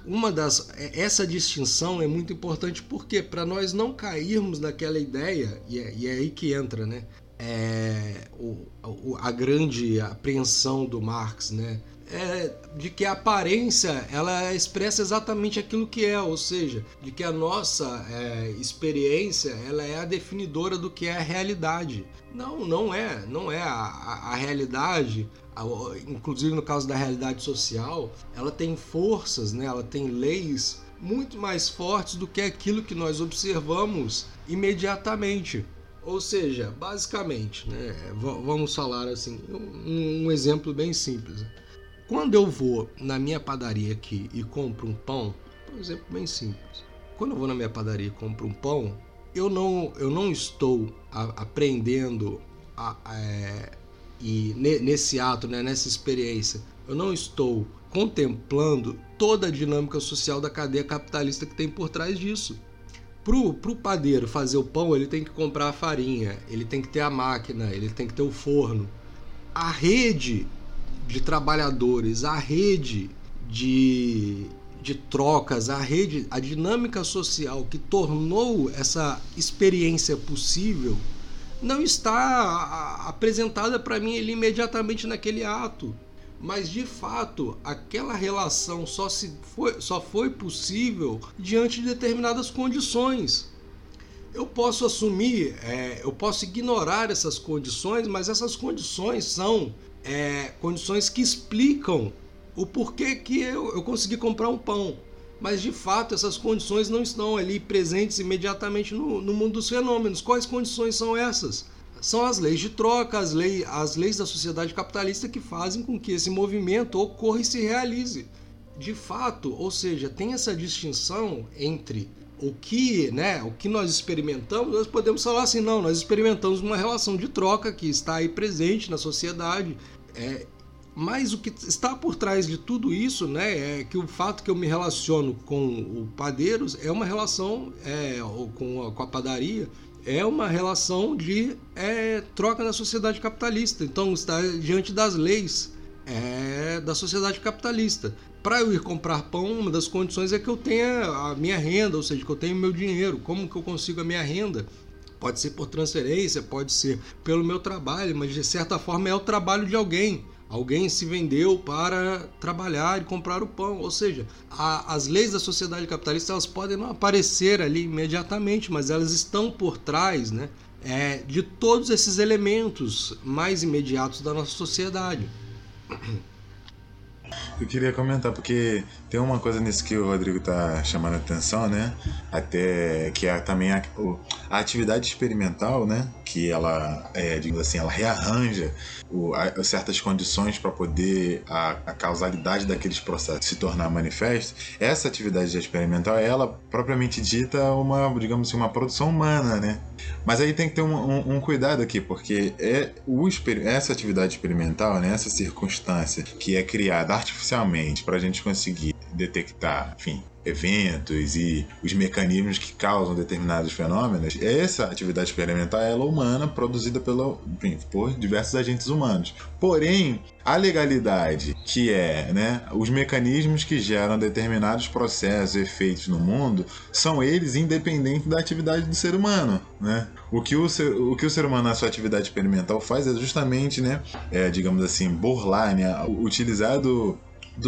uma das é, essa distinção é muito importante porque para nós não cairmos naquela ideia e é, e é aí que entra né? É, o, a grande apreensão do Marx né é de que a aparência ela expressa exatamente aquilo que é, ou seja, de que a nossa é, experiência ela é a definidora do que é a realidade. Não, não é, não é a, a, a realidade. A, inclusive no caso da realidade social, ela tem forças, né? Ela tem leis muito mais fortes do que aquilo que nós observamos imediatamente. Ou seja, basicamente, né, vamos falar assim, um, um exemplo bem simples. Quando eu vou na minha padaria aqui e compro um pão, por exemplo bem simples. Quando eu vou na minha padaria e compro um pão, eu não, eu não estou a, aprendendo a, a, é, e ne, nesse ato, né, nessa experiência, eu não estou contemplando toda a dinâmica social da cadeia capitalista que tem por trás disso. Pro, pro padeiro fazer o pão, ele tem que comprar a farinha, ele tem que ter a máquina, ele tem que ter o forno. A rede de trabalhadores, a rede de, de trocas, a rede, a dinâmica social que tornou essa experiência possível não está apresentada para mim ali imediatamente naquele ato mas de fato aquela relação só, se foi, só foi possível diante de determinadas condições. Eu posso assumir, é, eu posso ignorar essas condições, mas essas condições são é, condições que explicam o porquê que eu, eu consegui comprar um pão. Mas de fato essas condições não estão ali presentes imediatamente no, no mundo dos fenômenos. Quais condições são essas? são as leis de troca, as, lei, as leis da sociedade capitalista que fazem com que esse movimento ocorra e se realize. De fato, ou seja, tem essa distinção entre o que, né, o que nós experimentamos, nós podemos falar assim, não, nós experimentamos uma relação de troca que está aí presente na sociedade, é, mas o que está por trás de tudo isso, né, é que o fato que eu me relaciono com o padeiros é uma relação é, com, a, com a padaria é uma relação de é, troca na sociedade capitalista. Então está diante das leis é, da sociedade capitalista. Para eu ir comprar pão, uma das condições é que eu tenha a minha renda, ou seja, que eu tenha meu dinheiro. Como que eu consigo a minha renda? Pode ser por transferência, pode ser pelo meu trabalho, mas de certa forma é o trabalho de alguém. Alguém se vendeu para trabalhar e comprar o pão. Ou seja, a, as leis da sociedade capitalista elas podem não aparecer ali imediatamente, mas elas estão por trás né, é, de todos esses elementos mais imediatos da nossa sociedade. Eu queria comentar, porque tem uma coisa nisso que o Rodrigo tá chamando a atenção, né? Até que é também a, a atividade experimental, né? Que ela, é, digamos assim, ela rearranja o, a, certas condições para poder a, a, causalidade daqueles processos se tornar manifesto. Essa atividade experimental, ela propriamente dita uma, digamos assim, uma produção humana, né? Mas aí tem que ter um, um, um cuidado aqui, porque é o, essa atividade experimental, né, essa circunstância que é criada artificialmente para a gente conseguir detectar, enfim, eventos e os mecanismos que causam determinados fenômenos, essa atividade experimental é humana, produzida pelo, enfim, por diversos agentes humanos. Porém, a legalidade, que é né, os mecanismos que geram determinados processos, efeitos no mundo, são eles independentes da atividade do ser humano. Né? O, que o, ser, o que o ser humano na sua atividade experimental faz é justamente, né, é, digamos assim, burlar, né, utilizado do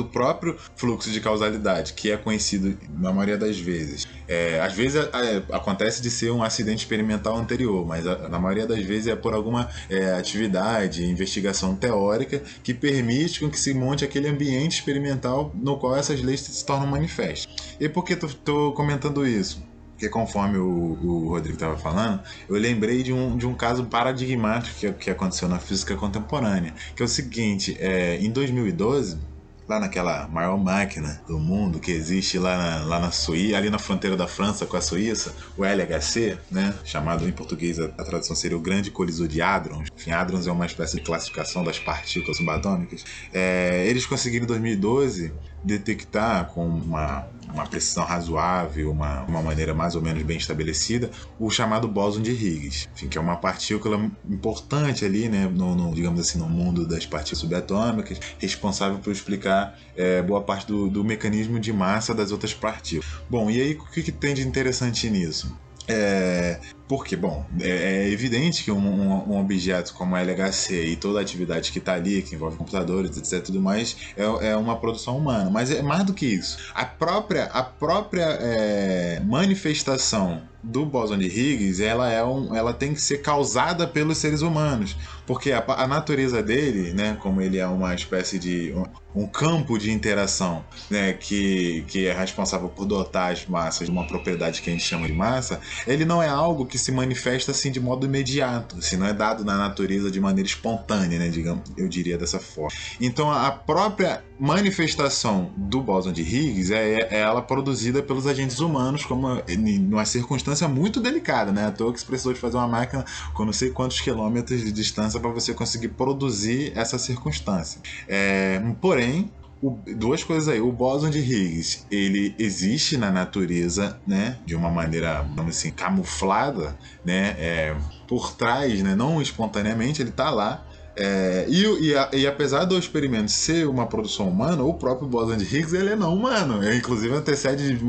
próprio fluxo de causalidade, que é conhecido na maioria das vezes. É, às vezes é, é, acontece de ser um acidente experimental anterior, mas a, na maioria das vezes é por alguma é, atividade, investigação teórica que permite com que se monte aquele ambiente experimental no qual essas leis se tornam manifestas. E por que estou comentando isso? Porque conforme o, o Rodrigo estava falando, eu lembrei de um, de um caso paradigmático que, que aconteceu na física contemporânea, que é o seguinte, é, em 2012 lá naquela maior máquina do mundo que existe lá na, lá na Suíça, ali na fronteira da França com a Suíça, o LHC, né, chamado em português a, a tradução seria o Grande Colisor de Hadrons. Enfim, Hadrons é uma espécie de classificação das partículas subatômicas. É, eles conseguiram em 2012 detectar com uma, uma precisão razoável, uma, uma maneira mais ou menos bem estabelecida, o chamado bóson de Higgs, enfim, que é uma partícula importante ali, né, no, no, digamos assim, no mundo das partículas subatômicas, responsável por explicar é, boa parte do, do mecanismo de massa das outras partículas. Bom, e aí o que, que tem de interessante nisso? É, Porque, bom, é, é evidente que um, um, um, objeto como a LHC e toda a atividade que está ali, que envolve computadores, etc, tudo mais, é, é, uma produção humana. Mas é mais do que isso. A própria, a própria é, manifestação do bóson de Higgs, ela, é um, ela tem que ser causada pelos seres humanos, porque a, a natureza dele, né, como ele é uma espécie de um, um, campo de interação, né, que, que é responsável por dotar as massas de uma propriedade que a gente chama de massa, ele não é algo que se manifesta assim de modo imediato, assim, não é dado na natureza de maneira espontânea, né, digamos, eu diria dessa forma. Então a própria manifestação do bóson de Higgs é, é ela produzida pelos agentes humanos como numa circunstância muito delicada, né? À toa que precisou de fazer uma máquina com não sei quantos quilômetros de distância para você conseguir produzir essa circunstância. É, porém, o, duas coisas aí. O bóson de Higgs, ele existe na natureza, né? De uma maneira, vamos assim, camuflada, né? É, por trás, né? Não espontaneamente, ele está lá. É, e, e, a, e, apesar do experimento ser uma produção humana, o próprio boson de Higgs ele é não humano. É, inclusive antecede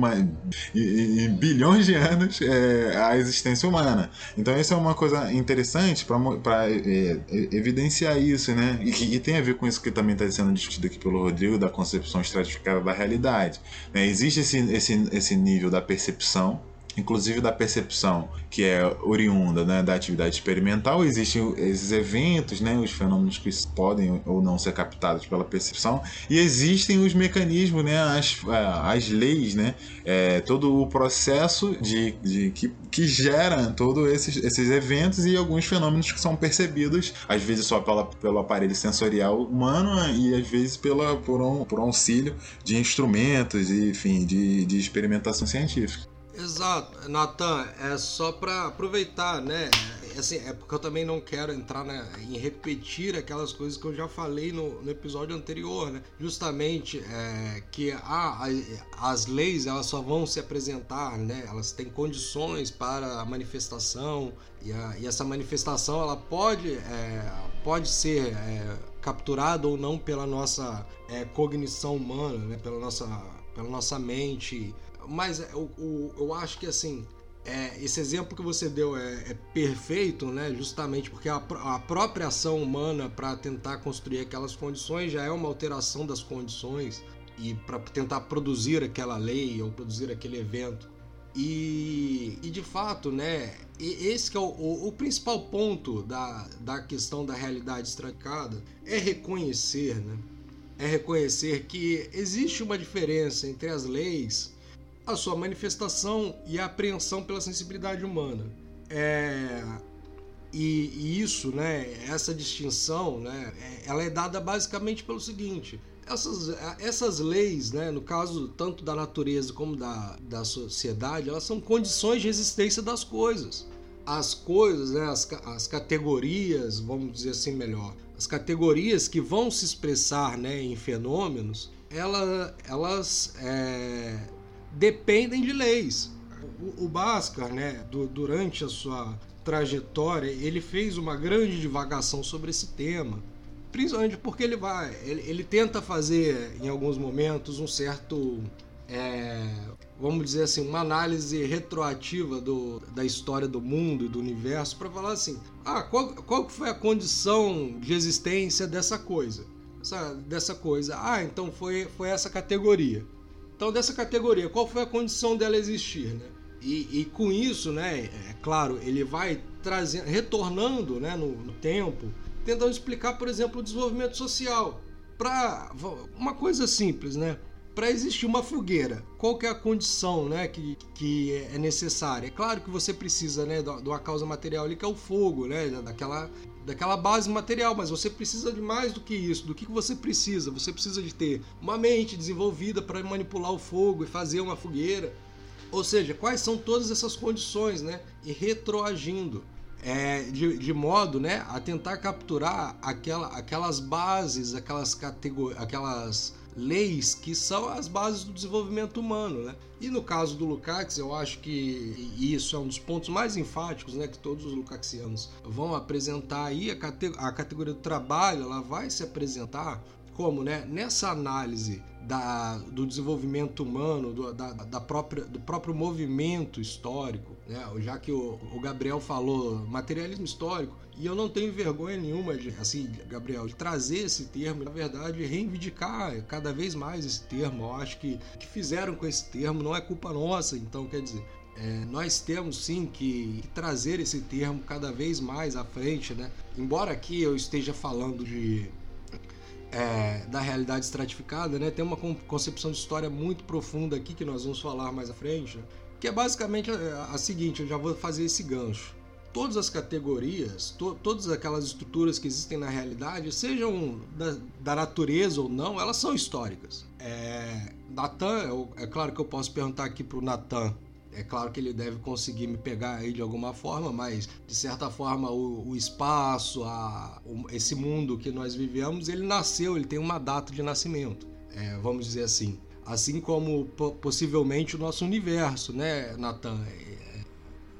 em, bilhões de anos é, a existência humana. Então isso é uma coisa interessante para é, evidenciar isso, né? E, e, tem a ver com isso que também está sendo discutido aqui pelo Rodrigo, da concepção estratificada da realidade. Né? Existe esse, esse, esse nível da percepção inclusive da percepção que é oriunda né, da atividade experimental, existem esses eventos, né, os fenômenos que podem ou não ser captados pela percepção, e existem os mecanismos, né, as, é, as leis, né, é, todo o processo de, de que, que gera todos esses, esses eventos e alguns fenômenos que são percebidos, às vezes só pela, pelo aparelho sensorial humano e às vezes pela, por, um, por auxílio de instrumentos e, enfim, de, de experimentação científica. Exato, Natan, é só para aproveitar, né? É, assim, é porque eu também não quero entrar em repetir aquelas coisas que eu já falei no, no episódio anterior, né? Justamente é, que ah, as leis elas só vão se apresentar, né? Elas têm condições para a manifestação e, a, e essa manifestação ela pode, é, pode ser é, capturada ou não pela nossa é, cognição humana, né? Pela nossa, pela nossa mente mas eu, é, eu, acho que assim, é, esse exemplo que você deu é, é perfeito, né? Justamente porque a, a própria ação humana para tentar construir aquelas condições já é uma alteração das condições e para tentar produzir aquela lei ou produzir aquele evento. E, e de fato, né? Esse é o, o, o, principal ponto da, da questão da realidade estratificada é reconhecer, né? É reconhecer que existe uma diferença entre as leis a sua manifestação e a apreensão pela sensibilidade humana. É, e, e, isso, né, essa distinção, né, é, ela é dada basicamente pelo seguinte: essas, essas leis, né, no caso tanto da natureza como da, da sociedade, elas são condições de existência das coisas. As coisas, né, as, as categorias, vamos dizer assim melhor, as categorias que vão se expressar né, em fenômenos, ela, elas é, dependem de leis. O, o Bhaskar, né, do, durante a sua trajetória, ele fez uma grande divagação sobre esse tema. Principalmente porque ele vai, ele, ele tenta fazer em alguns momentos um certo, é, vamos dizer assim, uma análise retroativa do, da história do mundo e do universo para falar assim, ah, qual, qual foi a condição de existência dessa coisa? Essa, dessa coisa. Ah, então foi, foi essa categoria. Então, dessa categoria, qual foi a condição dela existir, né? E, e com isso, né, é claro, ele vai trazendo, retornando né, no, no tempo, tentando explicar, por exemplo, o desenvolvimento social. Para uma coisa simples, né? Para existir uma fogueira, qual que é a condição né, que, que é necessária? É claro que você precisa né, de uma causa material ali, que é o fogo, né, daquela daquela base material, mas você precisa de mais do que isso. Do que você precisa? Você precisa de ter uma mente desenvolvida para manipular o fogo e fazer uma fogueira. Ou seja, quais são todas essas condições, né? E retroagindo. É, de, de, modo né, a tentar capturar aquela, aquelas bases, aquelas categorias, aquelas leis que são as bases do desenvolvimento humano, né? E no caso do Lukács, eu acho que isso é um dos pontos mais enfáticos, né, que todos os lukácsianos vão apresentar aí a, a categoria do trabalho, ela vai se apresentar como, né, nessa análise da, do desenvolvimento humano, do, da, da, própria, do próprio movimento histórico, né? já que o, o, Gabriel falou materialismo histórico, e eu não tenho vergonha nenhuma de, assim, Gabriel, de trazer esse termo, na verdade, reivindicar cada vez mais esse termo. Eu acho que o que fizeram com esse termo não é culpa nossa, então quer dizer. É, nós temos sim que, que trazer esse termo cada vez mais à frente, né? Embora aqui eu esteja falando de é, da realidade estratificada, né? Tem uma concepção de história muito profunda aqui que nós vamos falar mais à frente, que é basicamente a, a, seguinte, eu já vou fazer esse gancho. Todas as categorias, to, todas aquelas estruturas que existem na realidade, sejam da, da natureza ou não, elas são históricas. É, Natan, é claro que eu posso perguntar aqui para o Natan é claro que ele deve conseguir me pegar aí de alguma forma, mas de certa forma o, o espaço, a, o, esse mundo que nós vivemos, ele nasceu, ele tem uma data de nascimento, é, vamos dizer assim. Assim como possivelmente o nosso universo, né, Natan?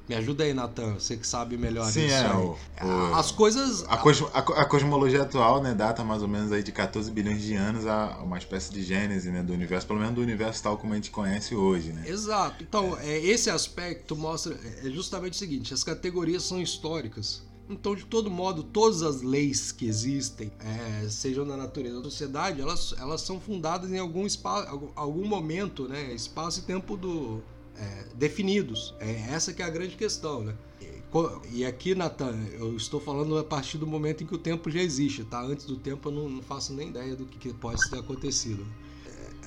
É, me ajuda aí, Natan, você que sabe melhor Sim, isso. É, o, o, As coisas. A, a, a, cosmologia atual né, data mais ou menos aí de 14 bilhões de anos a uma espécie de gênese né, do universo, pelo menos do universo tal como a gente conhece hoje. Né? Exato. Então, é. É, esse aspecto mostra é justamente o seguinte: as categorias são históricas. Então, de todo modo, todas as leis que existem, é, sejam na natureza da sociedade, elas, elas são fundadas em algum espaço, algum momento, né, espaço e tempo do, é, definidos. É essa que é a grande questão, né? E aqui, Natan, eu estou falando a partir do momento em que o tempo já existe, tá? Antes do tempo eu não, não faço nem ideia do que, que pode ter acontecido.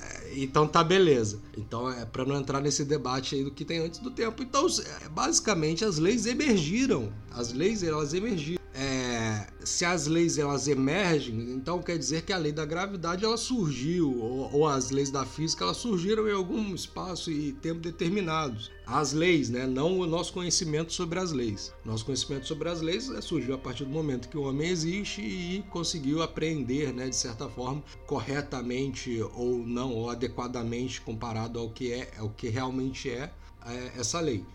É, então tá beleza. Então é para não entrar nesse debate aí do que tem antes do tempo. Então, é, basicamente as leis emergiram. As leis elas emergiram é, se as leis elas emergem, então quer dizer que a lei da gravidade ela surgiu, ou, ou, as leis da física elas surgiram em algum espaço e tempo determinados. As leis, né, não o nosso conhecimento sobre as leis. Nosso conhecimento sobre as leis é, surgiu a partir do momento que o homem existe e conseguiu apreender, né, de certa forma, corretamente ou não, ou adequadamente comparado ao que é, ao que realmente é, é essa lei.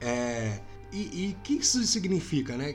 É, e o que isso significa, né?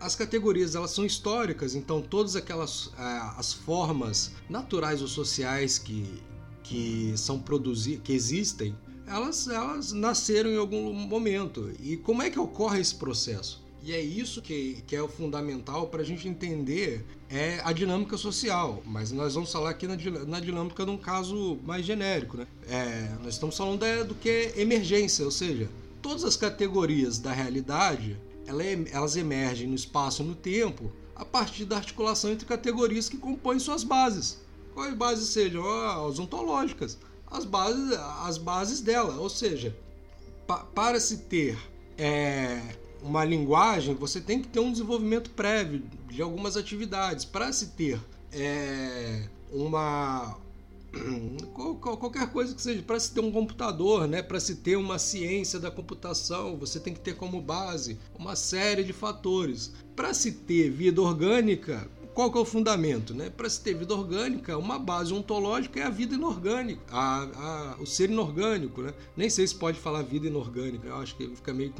As categorias elas são históricas, então todas aquelas é, as formas naturais ou sociais que, que são produzidas, que existem, elas, elas nasceram em algum momento. E como é que ocorre esse processo? E é isso que, que é o fundamental para a gente entender é a dinâmica social. Mas nós vamos falar aqui na, na dinâmica de um caso mais genérico. Né? É, nós estamos falando da, do que é emergência, ou seja, todas as categorias da realidade elas emergem no espaço e no tempo a partir da articulação entre categorias que compõem suas bases. Quais bases sejam? As ontológicas. As bases, as bases dela. Ou seja, pa, para se ter é, uma linguagem, você tem que ter um desenvolvimento prévio de algumas atividades. Para se ter é, uma, qualquer coisa que seja, para se ter um computador, né, para se ter uma ciência da computação, você tem que ter como base uma série de fatores. Para se ter vida orgânica, qual que é o fundamento? Né? Para se ter vida orgânica, uma base ontológica é a vida inorgânica, a, a, o ser inorgânico. Né? Nem sei se pode falar vida inorgânica, eu acho que fica meio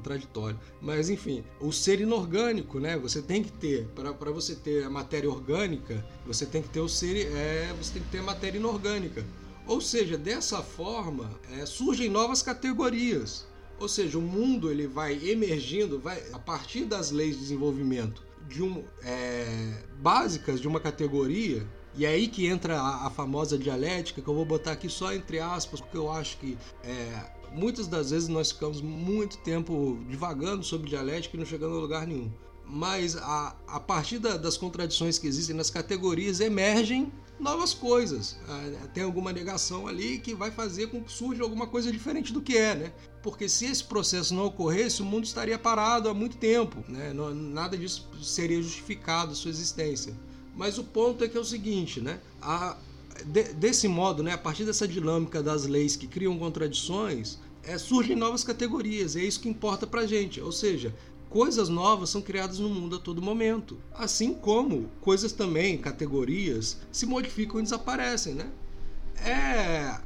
contraditório. Mas enfim, o ser inorgânico, né? Você tem que ter, para você ter a matéria orgânica, você tem que ter o ser, é, você tem que ter a matéria inorgânica. Ou seja, dessa forma é, surgem novas categorias. Ou seja, o mundo ele vai emergindo, vai a partir das leis de desenvolvimento de um, é, básicas de uma categoria. E é aí que entra a, a, famosa dialética, que eu vou botar aqui só entre aspas, porque eu acho que é, muitas das vezes nós ficamos muito tempo divagando sobre dialética e não chegando a lugar nenhum. Mas a, a partir da, das contradições que existem nas categorias, emergem novas coisas. Ah, tem alguma negação ali que vai fazer com que surja alguma coisa diferente do que é, né? Porque se esse processo não ocorresse, o mundo estaria parado há muito tempo, né? Nada disso seria justificado sua existência. Mas o ponto é que é o seguinte, né? A, de, desse modo, né, a partir dessa dinâmica das leis que criam contradições, é, surgem novas categorias, é isso que importa pra gente. Ou seja, coisas novas são criadas no mundo a todo momento. Assim como coisas também, categorias, se modificam e desaparecem, né? É.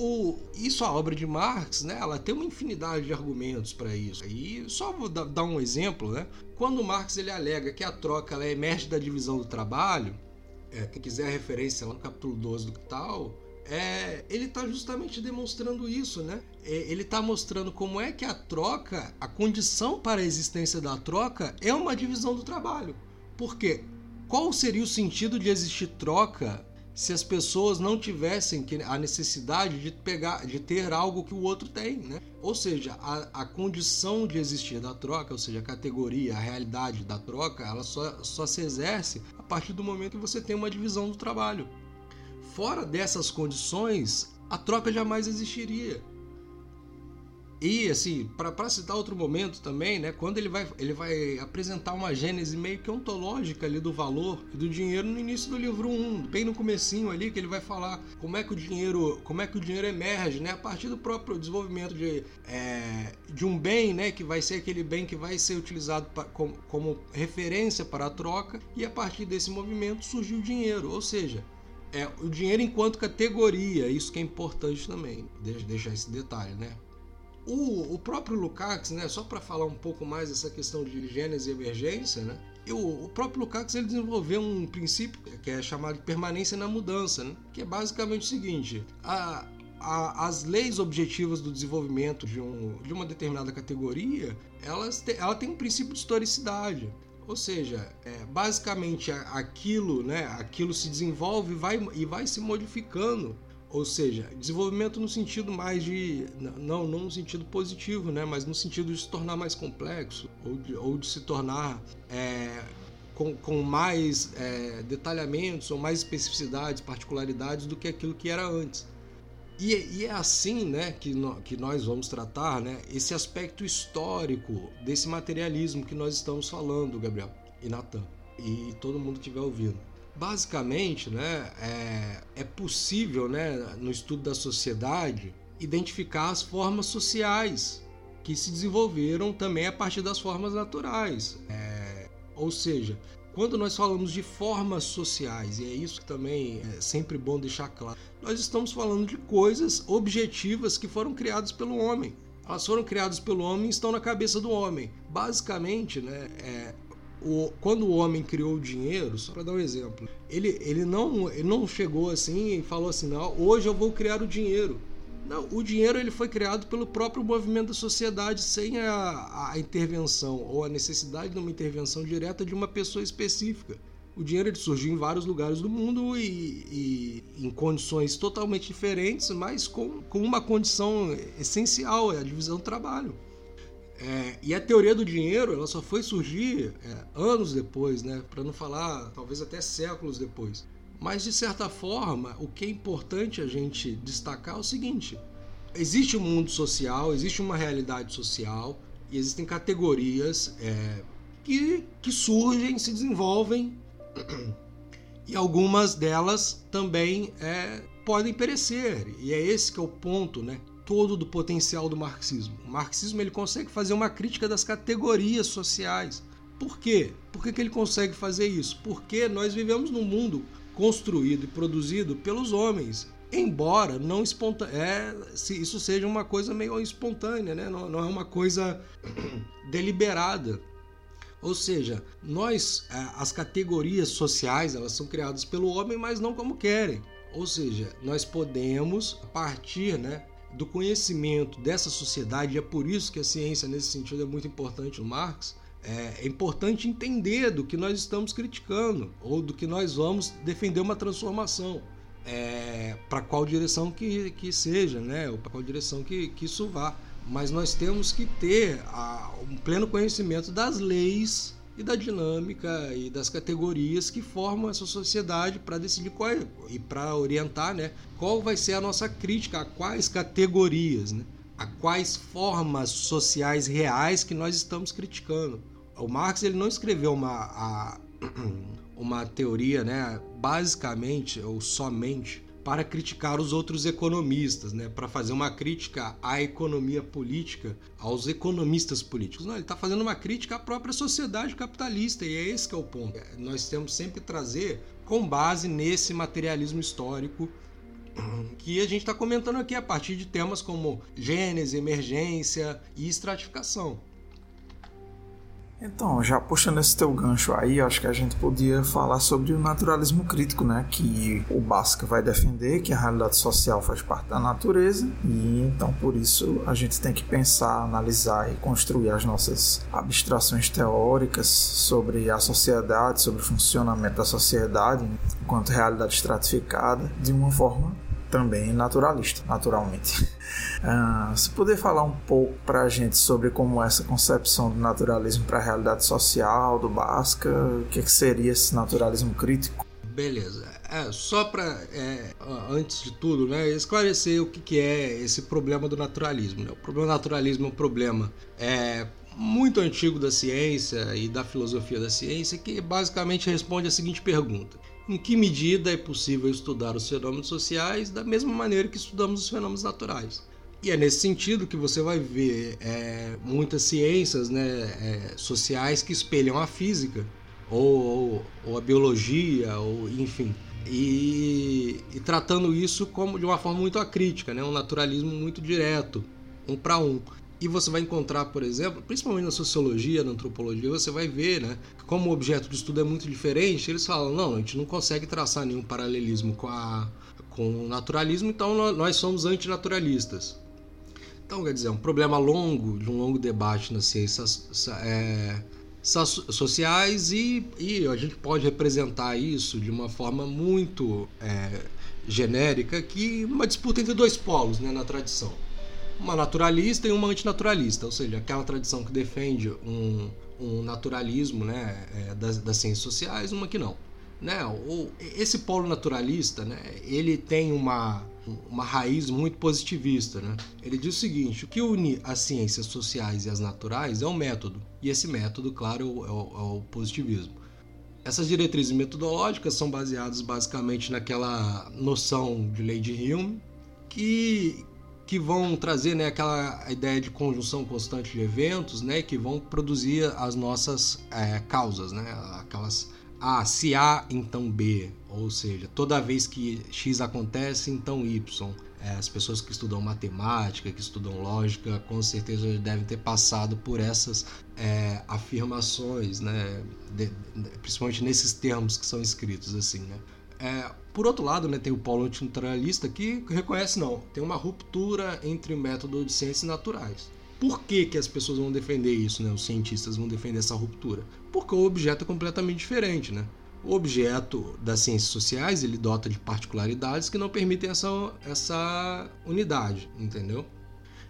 O, isso a obra de Marx, né, ela tem uma infinidade de argumentos para isso. E só vou dar um exemplo, né? Quando Marx ele alega que a troca ela emerge da divisão do trabalho, é, quem quiser a referência lá no capítulo 12 do tal, é, ele está justamente demonstrando isso, né? É, ele está mostrando como é que a troca, a condição para a existência da troca é uma divisão do trabalho. Por quê? Qual seria o sentido de existir troca se as pessoas não tivessem a necessidade de pegar, de ter algo que o outro tem, né? Ou seja, a, a condição de existir da troca, ou seja, a categoria, a realidade da troca, ela só, só se exerce partir do momento que você tem uma divisão do trabalho. Fora dessas condições, a troca jamais existiria. E assim, para citar outro momento também, né, quando ele vai, ele vai apresentar uma gênese meio que ontológica ali do valor e do dinheiro no início do livro 1, bem no comecinho ali que ele vai falar como é que o dinheiro, como é que o dinheiro emerge, né, a partir do próprio desenvolvimento de, é, de um bem, né, que vai ser aquele bem que vai ser utilizado pra, como, como referência para a troca e a partir desse movimento surgiu o dinheiro, ou seja, é, o dinheiro enquanto categoria, isso que é importante também, deixar esse detalhe, né? O, o próprio Lukács, né, só para falar um pouco mais dessa questão de gênese e emergência, né, eu, o próprio Lukács ele desenvolveu um princípio que é chamado de permanência na mudança, né, que é basicamente o seguinte: a, as leis objetivas do desenvolvimento de, um, de uma determinada categoria, elas te, ela tem um princípio de historicidade. Ou seja, é, basicamente aquilo, né, aquilo se desenvolve vai, e vai se modificando ou seja, desenvolvimento no sentido mais de. Não, não no sentido positivo, né? mas no sentido de se tornar mais complexo, ou de, ou de se tornar é, com, com mais é, detalhamentos, ou mais especificidades, particularidades do que aquilo que era antes. E, e, é assim né, que, no, que nós vamos tratar né, esse aspecto histórico desse materialismo que nós estamos falando, Gabriel e Natan, e todo mundo que estiver ouvindo. Basicamente, né, é, é possível, né, no estudo da sociedade, identificar as formas sociais que se desenvolveram também a partir das formas naturais. É, ou seja, quando nós falamos de formas sociais, e é isso que também é sempre bom deixar claro, nós estamos falando de coisas objetivas que foram criadas pelo homem. Elas foram criadas pelo homem e estão na cabeça do homem. Basicamente, né, é, o, quando o homem criou o dinheiro, só para dar um exemplo, ele, ele, não, ele não chegou assim e falou assim: não, hoje eu vou criar o dinheiro. Não, o dinheiro ele foi criado pelo próprio movimento da sociedade sem a, a intervenção ou a necessidade de uma intervenção direta de uma pessoa específica. O dinheiro surgiu em vários lugares do mundo e, e em condições totalmente diferentes, mas com, com uma condição essencial, é a divisão do trabalho. É, e a teoria do dinheiro ela só foi surgir é, anos depois, né? para não falar talvez até séculos depois. Mas de certa forma, o que é importante a gente destacar é o seguinte: existe um mundo social, existe uma realidade social e existem categorias é, que, que surgem, se desenvolvem e algumas delas também é, podem perecer. E é esse que é o ponto, né? Todo do potencial do marxismo. O marxismo ele consegue fazer uma crítica das categorias sociais. Por quê? Por que, que ele consegue fazer isso? Porque nós vivemos num mundo construído e produzido pelos homens. Embora não esponta é, se isso seja uma coisa meio espontânea, né? não, não é uma coisa deliberada. Ou seja, nós, é, as categorias sociais, elas são criadas pelo homem, mas não como querem. Ou seja, nós podemos, a partir né, do conhecimento dessa sociedade, e é por isso que a ciência, nesse sentido, é muito importante no Marx. É, é importante entender do que nós estamos criticando ou do que nós vamos defender uma transformação. É, para qual direção que, que seja, né? ou para qual direção que, que isso vá. Mas nós temos que ter a, um pleno conhecimento das leis e da dinâmica e das categorias que formam essa sociedade para decidir qual é, e para orientar, né, qual vai ser a nossa crítica a quais categorias, né, a quais formas sociais reais que nós estamos criticando. O Marx ele não escreveu uma a, uma teoria, né, basicamente ou somente para criticar os outros economistas, né, para fazer uma crítica à economia política, aos economistas políticos. Não, ele está fazendo uma crítica à própria sociedade capitalista e é esse que é o ponto. É, nós temos sempre que trazer com base nesse materialismo histórico que a gente está comentando aqui a partir de temas como gênese, emergência e estratificação. Então, já puxando esse teu gancho aí, acho que a gente podia falar sobre o naturalismo crítico, né? Que o Basca vai defender que a realidade social faz parte da natureza e então por isso a gente tem que pensar, analisar e construir as nossas abstrações teóricas sobre a sociedade, sobre o funcionamento da sociedade enquanto realidade estratificada de uma forma também naturalista, naturalmente. Uh, se puder falar um pouco para a gente sobre como essa concepção do naturalismo para a realidade social do Basca, o que, que seria esse naturalismo crítico? Beleza. É, só para, é, antes de tudo, né, esclarecer o que, que é esse problema do naturalismo. Né? O problema do naturalismo é um problema é, muito antigo da ciência e da filosofia da ciência que basicamente responde a seguinte pergunta: em que medida é possível estudar os fenômenos sociais da mesma maneira que estudamos os fenômenos naturais? E é nesse sentido que você vai ver é, muitas ciências né, é, sociais que espelham a física ou, ou, ou a biologia, ou enfim, e, e, tratando isso como de uma forma muito acrítica, né, um naturalismo muito direto, um para um. E você vai encontrar, por exemplo, principalmente na sociologia, na antropologia, você vai ver, né, como o objeto de estudo é muito diferente, eles falam, não, a gente não consegue traçar nenhum paralelismo com, a, com o naturalismo, então nós somos antinaturalistas. Então, quer dizer, é um problema longo, de um longo debate nas ciências é, sociais e, e, a gente pode representar isso de uma forma muito é, genérica, que uma disputa entre dois polos né, na tradição uma naturalista e uma antinaturalista, ou seja, aquela tradição que defende um, um naturalismo né, é, das, das, ciências sociais, uma que não. Né? O, esse polo naturalista, né, ele tem uma, uma raiz muito positivista. Né? Ele diz o seguinte: o que une as ciências sociais e as naturais é um método, e esse método, claro, é o, é o positivismo. Essas diretrizes metodológicas são baseadas basicamente naquela noção de lei de Hume, que, que vão trazer né, aquela ideia de conjunção constante de eventos, né, que vão produzir as nossas é, causas, né, aquelas A, se A, então B, ou seja, toda vez que X acontece, então Y. É, as pessoas que estudam matemática, que estudam lógica, com certeza devem ter passado por essas é, afirmações, né, de, de, principalmente nesses termos que são escritos assim, né. É, por outro lado, né, tem o polo antinaturalista que reconhece não, tem uma ruptura entre o método de ciências naturais. Por que, que as pessoas vão defender isso, né? Os cientistas vão defender essa ruptura? Porque o objeto é completamente diferente, né? O objeto das ciências sociais ele dota de particularidades que não permitem essa, essa unidade, entendeu?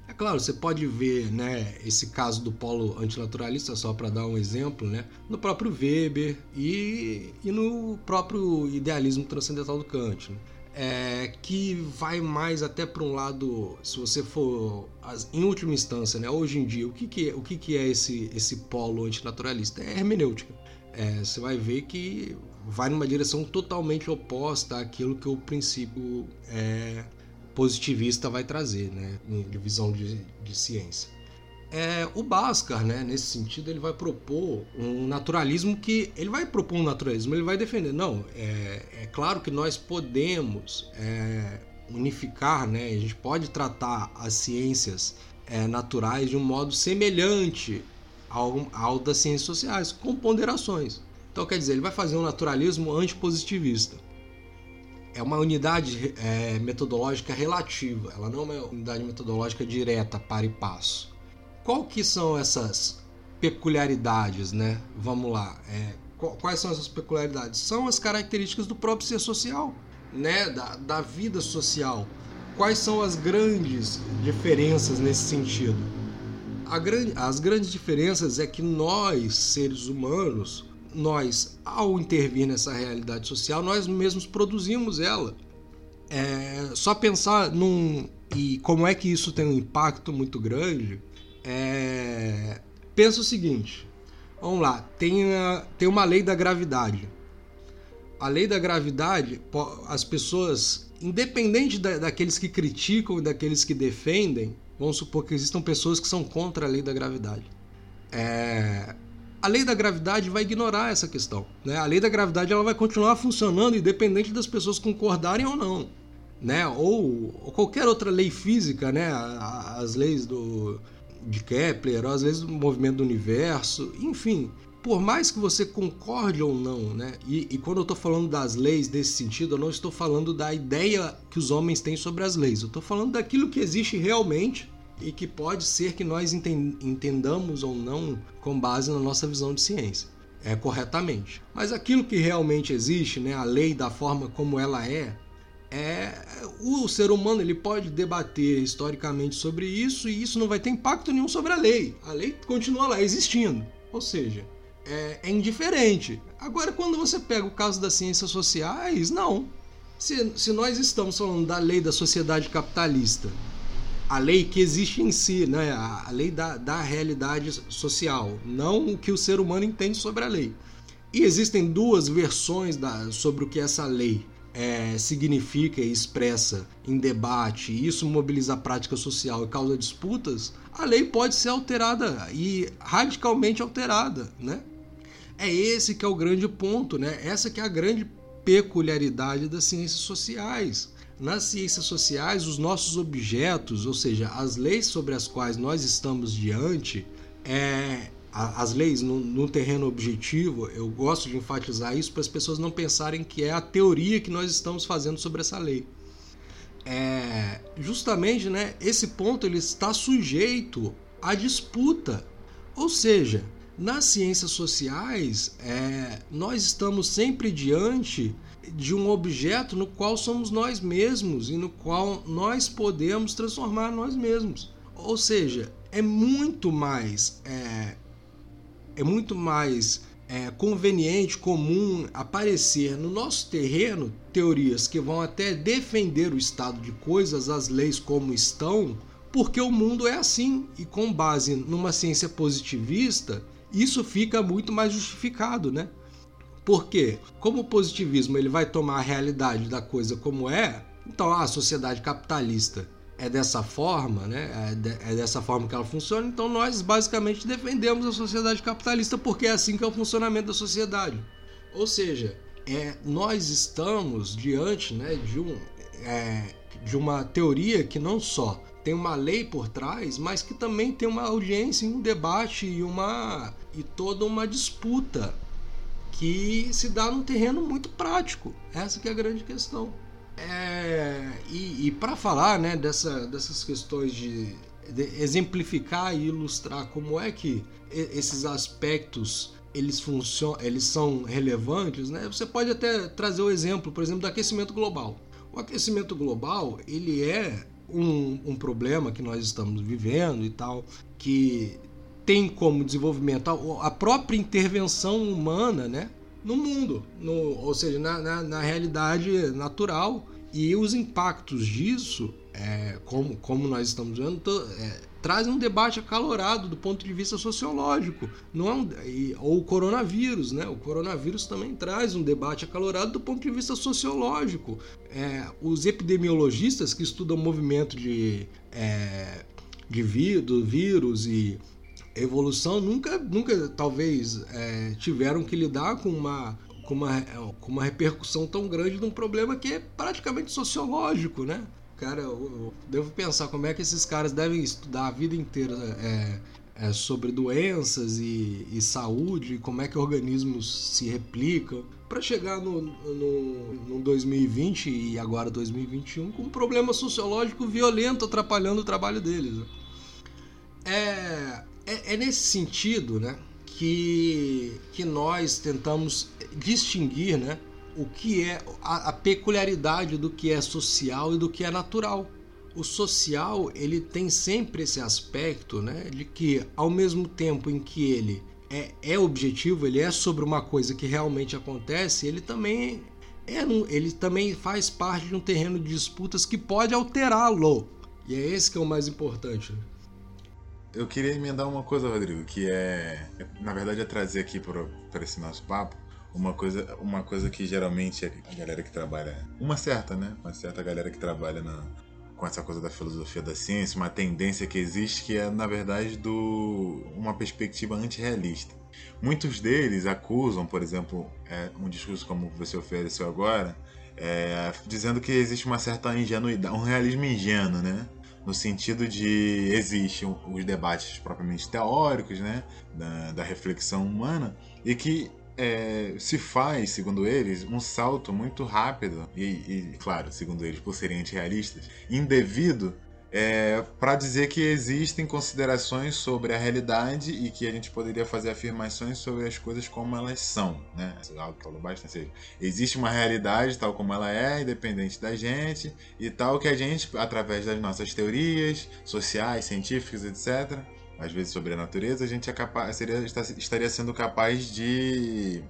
É claro, você pode ver né, esse caso do polo antinaturalista, só para dar um exemplo, né, no próprio Weber e, e no próprio idealismo transcendental do Kant. Né? É, que vai mais até para um lado, se você for, em última instância, né, hoje em dia, o que, que, é, o que, que é esse, esse polo antinaturalista? É hermenêutica. É, você vai ver que vai numa direção totalmente oposta àquilo que o princípio é, positivista vai trazer, né, de visão de, de ciência. É, o Bhaskar, né, nesse sentido, ele vai propor um naturalismo que ele vai propor um naturalismo, ele vai defender. Não, é, é claro que nós podemos é, unificar, né, a gente pode tratar as ciências é, naturais de um modo semelhante ao, ao das ciências sociais, com ponderações. Então, quer dizer, ele vai fazer um naturalismo antipositivista é uma unidade é, metodológica relativa, ela não é uma unidade metodológica direta, para e passo. Qual que são essas peculiaridades, né? Vamos lá, é, quais são essas peculiaridades? São as características do próprio ser social, né? Da, da vida social. Quais são as grandes diferenças nesse sentido? Grande, as grandes diferenças é que nós, seres humanos, nós, ao intervir nessa realidade social, nós mesmos produzimos ela. É, só pensar num. E como é que isso tem um impacto muito grande. É, pensa o seguinte: vamos lá, tem, a, tem uma lei da gravidade. A lei da gravidade, as pessoas, independente da, daqueles que criticam e daqueles que defendem, vamos supor que existam pessoas que são contra a lei da gravidade. É, a lei da gravidade vai ignorar essa questão. Né? A lei da gravidade ela vai continuar funcionando independente das pessoas concordarem ou não. Né? Ou, ou qualquer outra lei física, né? as leis do, de Kepler, às vezes do movimento do universo, enfim. Por mais que você concorde ou não, né? E, e quando eu estou falando das leis desse sentido, eu não estou falando da ideia que os homens têm sobre as leis. Eu estou falando daquilo que existe realmente e que pode ser que nós entendamos ou não com base na nossa visão de ciência é, corretamente. Mas aquilo que realmente existe, né, a lei da forma como ela é, é o ser humano ele pode debater historicamente sobre isso e isso não vai ter impacto nenhum sobre a lei. A lei continua lá existindo, ou seja, é, é indiferente. Agora, quando você pega o caso das ciências sociais, não. Se, se nós estamos falando da lei da sociedade capitalista a lei que existe em si, né? a lei da, da realidade social, não o que o ser humano entende sobre a lei. E existem duas versões da, sobre o que essa lei é, significa e expressa em debate, e isso mobiliza a prática social e causa disputas, a lei pode ser alterada e radicalmente alterada, né? É esse que é o grande ponto, né? Essa que é a grande peculiaridade das ciências sociais nas ciências sociais, os nossos objetos, ou seja, as leis sobre as quais nós estamos diante, é, as leis no, no, terreno objetivo, eu gosto de enfatizar isso para as pessoas não pensarem que é a teoria que nós estamos fazendo sobre essa lei. É, justamente, né, esse ponto ele está sujeito à disputa. Ou seja, nas ciências sociais, é, nós estamos sempre diante de um objeto no qual somos nós mesmos e no qual nós podemos transformar nós mesmos. Ou seja, é muito mais é, é muito mais é, conveniente, comum aparecer no nosso terreno teorias que vão até defender o estado de coisas, as leis como estão, porque o mundo é assim e com base numa ciência positivista isso fica muito mais justificado, né? Porque, como o positivismo ele vai tomar a realidade da coisa como é, então a sociedade capitalista é dessa forma, né? É, de, é, dessa forma que ela funciona, então nós basicamente defendemos a sociedade capitalista porque é assim que é o funcionamento da sociedade. Ou seja, é, nós estamos diante né, de, um, é, de uma teoria que não só tem uma lei por trás, mas que também tem uma audiência, um debate e uma e toda uma disputa que se dá num terreno muito prático. Essa que é a grande questão. É, e, e para falar né, dessa, dessas questões de, de, exemplificar e ilustrar como é que esses aspectos eles funcionam, eles são relevantes, né? Você pode até trazer o exemplo, por exemplo, do aquecimento global. O aquecimento global ele é um, um problema que nós estamos vivendo e tal, que tem como desenvolvimento a, a própria intervenção humana né, no mundo, no, ou seja, na, na, na realidade natural. E os impactos disso, é, como, como nós estamos vendo, é, trazem um debate acalorado do ponto de vista sociológico. Não é um, e, ou o coronavírus, né? O coronavírus também traz um debate acalorado do ponto de vista sociológico. É, os epidemiologistas que estudam o movimento de, é, de do vírus e evolução nunca, nunca talvez é, tiveram que lidar com uma, com, uma, com uma repercussão tão grande de um problema que é praticamente sociológico, né? Cara, eu, eu devo pensar como é que esses caras devem estudar a vida inteira é, é, sobre doenças e, e, saúde, como é que organismos se replicam, para chegar no, no, no 2020 e agora 2021 com um problema sociológico violento atrapalhando o trabalho deles. Né? É, é, é nesse sentido né, que, que nós tentamos distinguir né, o que é a, a peculiaridade do que é social e do que é natural. O social ele tem sempre esse aspecto né, de que, ao mesmo tempo em que ele é, é objetivo, ele é sobre uma coisa que realmente acontece, ele também é, ele também faz parte de um terreno de disputas que pode alterá-lo. E é esse que é o mais importante. Né? Eu queria emendar uma coisa, Rodrigo, que é, na verdade, é trazer aqui para esse nosso papo uma coisa, uma coisa que geralmente a galera que trabalha, uma certa, né, uma certa galera que trabalha na, com essa coisa da filosofia da ciência, uma tendência que existe que é, na verdade, do uma perspectiva antirrealista. Muitos deles acusam, por exemplo, é, um discurso como você ofereceu agora, é, dizendo que existe uma certa ingenuidade, um realismo ingênuo, né? No sentido de existem os debates propriamente teóricos, né, da, da reflexão humana, e que é, se faz, segundo eles, um salto muito rápido e, e, claro, segundo eles, por serem antirrealistas, indevido é, para dizer que existem considerações sobre a realidade e que a gente poderia fazer afirmações sobre as coisas como elas são, né? Algo que falou bastante. Seja, existe uma realidade tal como ela é, independente da gente, e tal que a gente, através das nossas teorias sociais, científicas, etc., às vezes sobre a natureza, a gente é capaz, seria, estaria sendo capaz de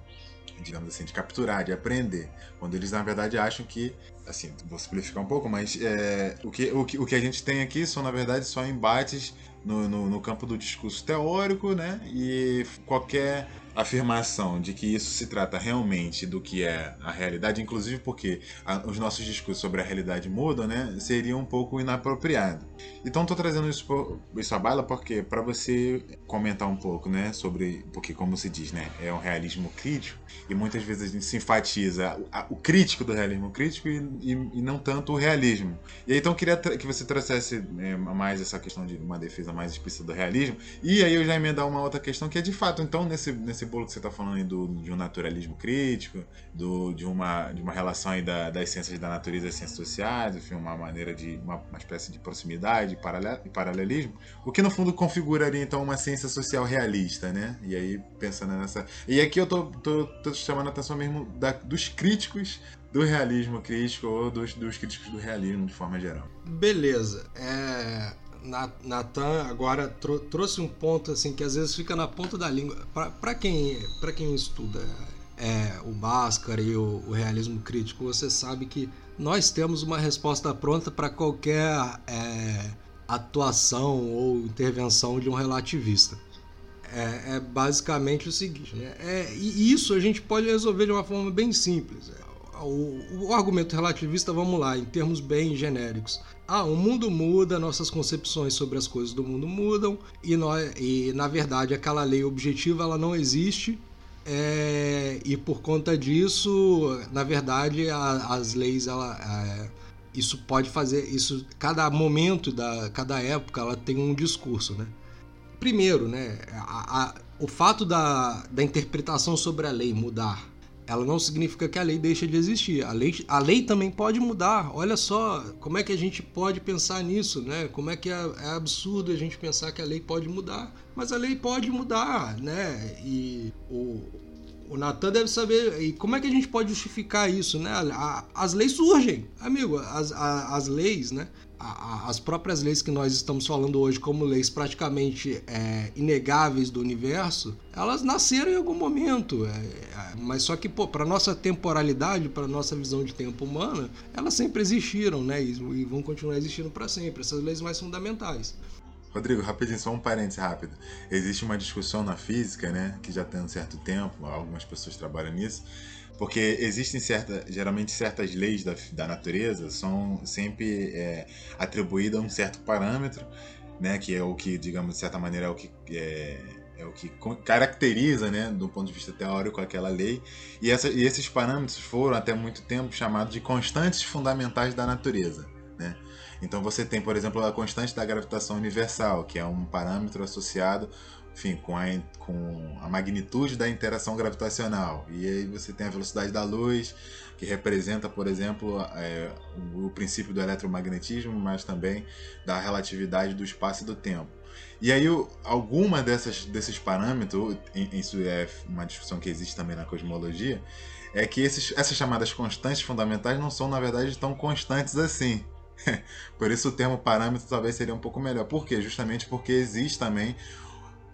digamos assim, de capturar, de aprender. Quando eles, na verdade, acham que, assim, vou simplificar um pouco, mas é, o, que, o, que, o que a gente tem aqui são, na verdade, só embates no, no, no campo do discurso teórico, né? E qualquer afirmação de que isso se trata realmente do que é a realidade, inclusive porque a, os nossos discursos sobre a realidade mudam, né, seria um pouco inapropriado. Então estou trazendo isso, por, isso à baila porque para você comentar um pouco, né, sobre porque como se diz, né, é um realismo crítico e muitas vezes a gente se enfatiza a, o crítico do realismo crítico e, e, e, não tanto o realismo. E aí, então queria que você trouxesse é, mais essa questão de uma defesa mais explícita do realismo e aí eu já emendar uma outra questão que é de fato, então nesse nesse bolo que você está falando aí do, de um naturalismo crítico, do, de, uma, de uma relação aí da, das ciências da natureza e ciências sociais, enfim, uma maneira de. uma, uma espécie de proximidade e paralelismo, o que no fundo configuraria então uma ciência social realista, né? E aí, pensando nessa. E aqui eu tô, tô, tô chamando a atenção mesmo da, dos críticos do realismo crítico ou dos, dos críticos do realismo de forma geral. Beleza. É Natan agora trou trouxe um ponto assim que às vezes fica na ponta da língua. Para quem, quem estuda é, o Bhaskara e o, o, realismo crítico, você sabe que nós temos uma resposta pronta para qualquer é, atuação ou intervenção de um relativista. É, é basicamente o seguinte: né? é, e isso a gente pode resolver de uma forma bem simples. É, o, o, argumento relativista, vamos lá, em termos bem genéricos. Ah, o mundo muda, nossas concepções sobre as coisas do mundo mudam, e, nós, e na verdade aquela lei objetiva ela não existe, é, e por conta disso, na verdade, a, as leis, ela, é, isso pode fazer, isso, cada momento da, cada época, ela tem um discurso, né? Primeiro, né, a, a, o fato da, da interpretação sobre a lei mudar ela não significa que a lei deixa de existir. A lei, a lei também pode mudar. Olha só como é que a gente pode pensar nisso, né? Como é que é, é absurdo a gente pensar que a lei pode mudar. Mas a lei pode mudar, né? E o, o Natan deve saber. E como é que a gente pode justificar isso, né? As leis surgem, amigo. As, as, as leis, né? As próprias leis que nós estamos falando hoje como leis praticamente é, inegáveis do universo, elas nasceram em algum momento. É, é, mas só que, para nossa temporalidade, para nossa visão de tempo humana, elas sempre existiram, né? E, e vão continuar existindo para sempre. Essas leis mais fundamentais. Rodrigo, rapidinho, só um parênteses rápido. Existe uma discussão na física, né, que já tem um certo tempo, algumas pessoas trabalham nisso, porque existem certa, geralmente certas leis da, da natureza são sempre é, atribuídas a um certo parâmetro, né, que é o que, digamos, de certa maneira, é o que é, é o que caracteriza, né, do ponto de vista teórico, aquela lei. E, essa, e esses parâmetros foram até muito tempo chamados de constantes fundamentais da natureza, né? Então você tem, por exemplo, a constante da gravitação universal, que é um parâmetro associado enfim, com a, com a magnitude da interação gravitacional. E aí você tem a velocidade da luz, que representa, por exemplo, é, o, princípio do eletromagnetismo, mas também da relatividade do espaço e do tempo. E aí, alguma dessas, desses parâmetros, isso é uma discussão que existe também na cosmologia, é que esses, essas chamadas constantes fundamentais não são, na verdade, tão constantes assim. Por isso o termo parâmetro talvez seria um pouco melhor. Por quê? Justamente porque existe também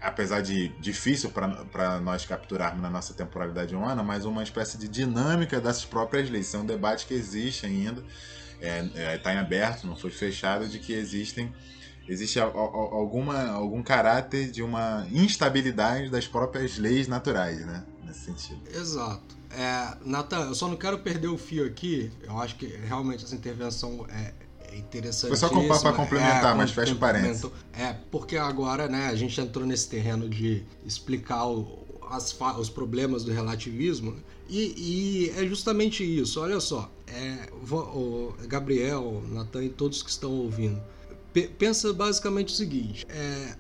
apesar de difícil para nós capturarmos na nossa temporalidade humana, mas uma espécie de dinâmica dessas próprias leis. Isso é um debate que existe ainda, está é, é, em aberto, não foi fechado, de que existem existe alguma, algum caráter de uma instabilidade das próprias leis naturais, né? Nesse sentido. Exato. É, eu só não quero perder o fio aqui. Eu acho que realmente essa intervenção é, é interessante. Foi só para complementar, é, mas fecha parênteses. É, porque agora né, a gente entrou nesse terreno de explicar o, as, os problemas do relativismo. Né, e, e, é justamente isso. Olha só, é, Gabriel, Natan e todos que estão ouvindo. pensa basicamente o seguinte: é,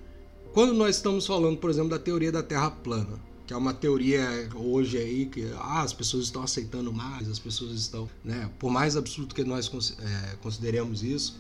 quando nós estamos falando, por exemplo, da teoria da Terra plana, que é uma teoria hoje aí que ah, as pessoas estão aceitando mais, as pessoas estão, né, por mais absurdo que nós é, consideremos isso,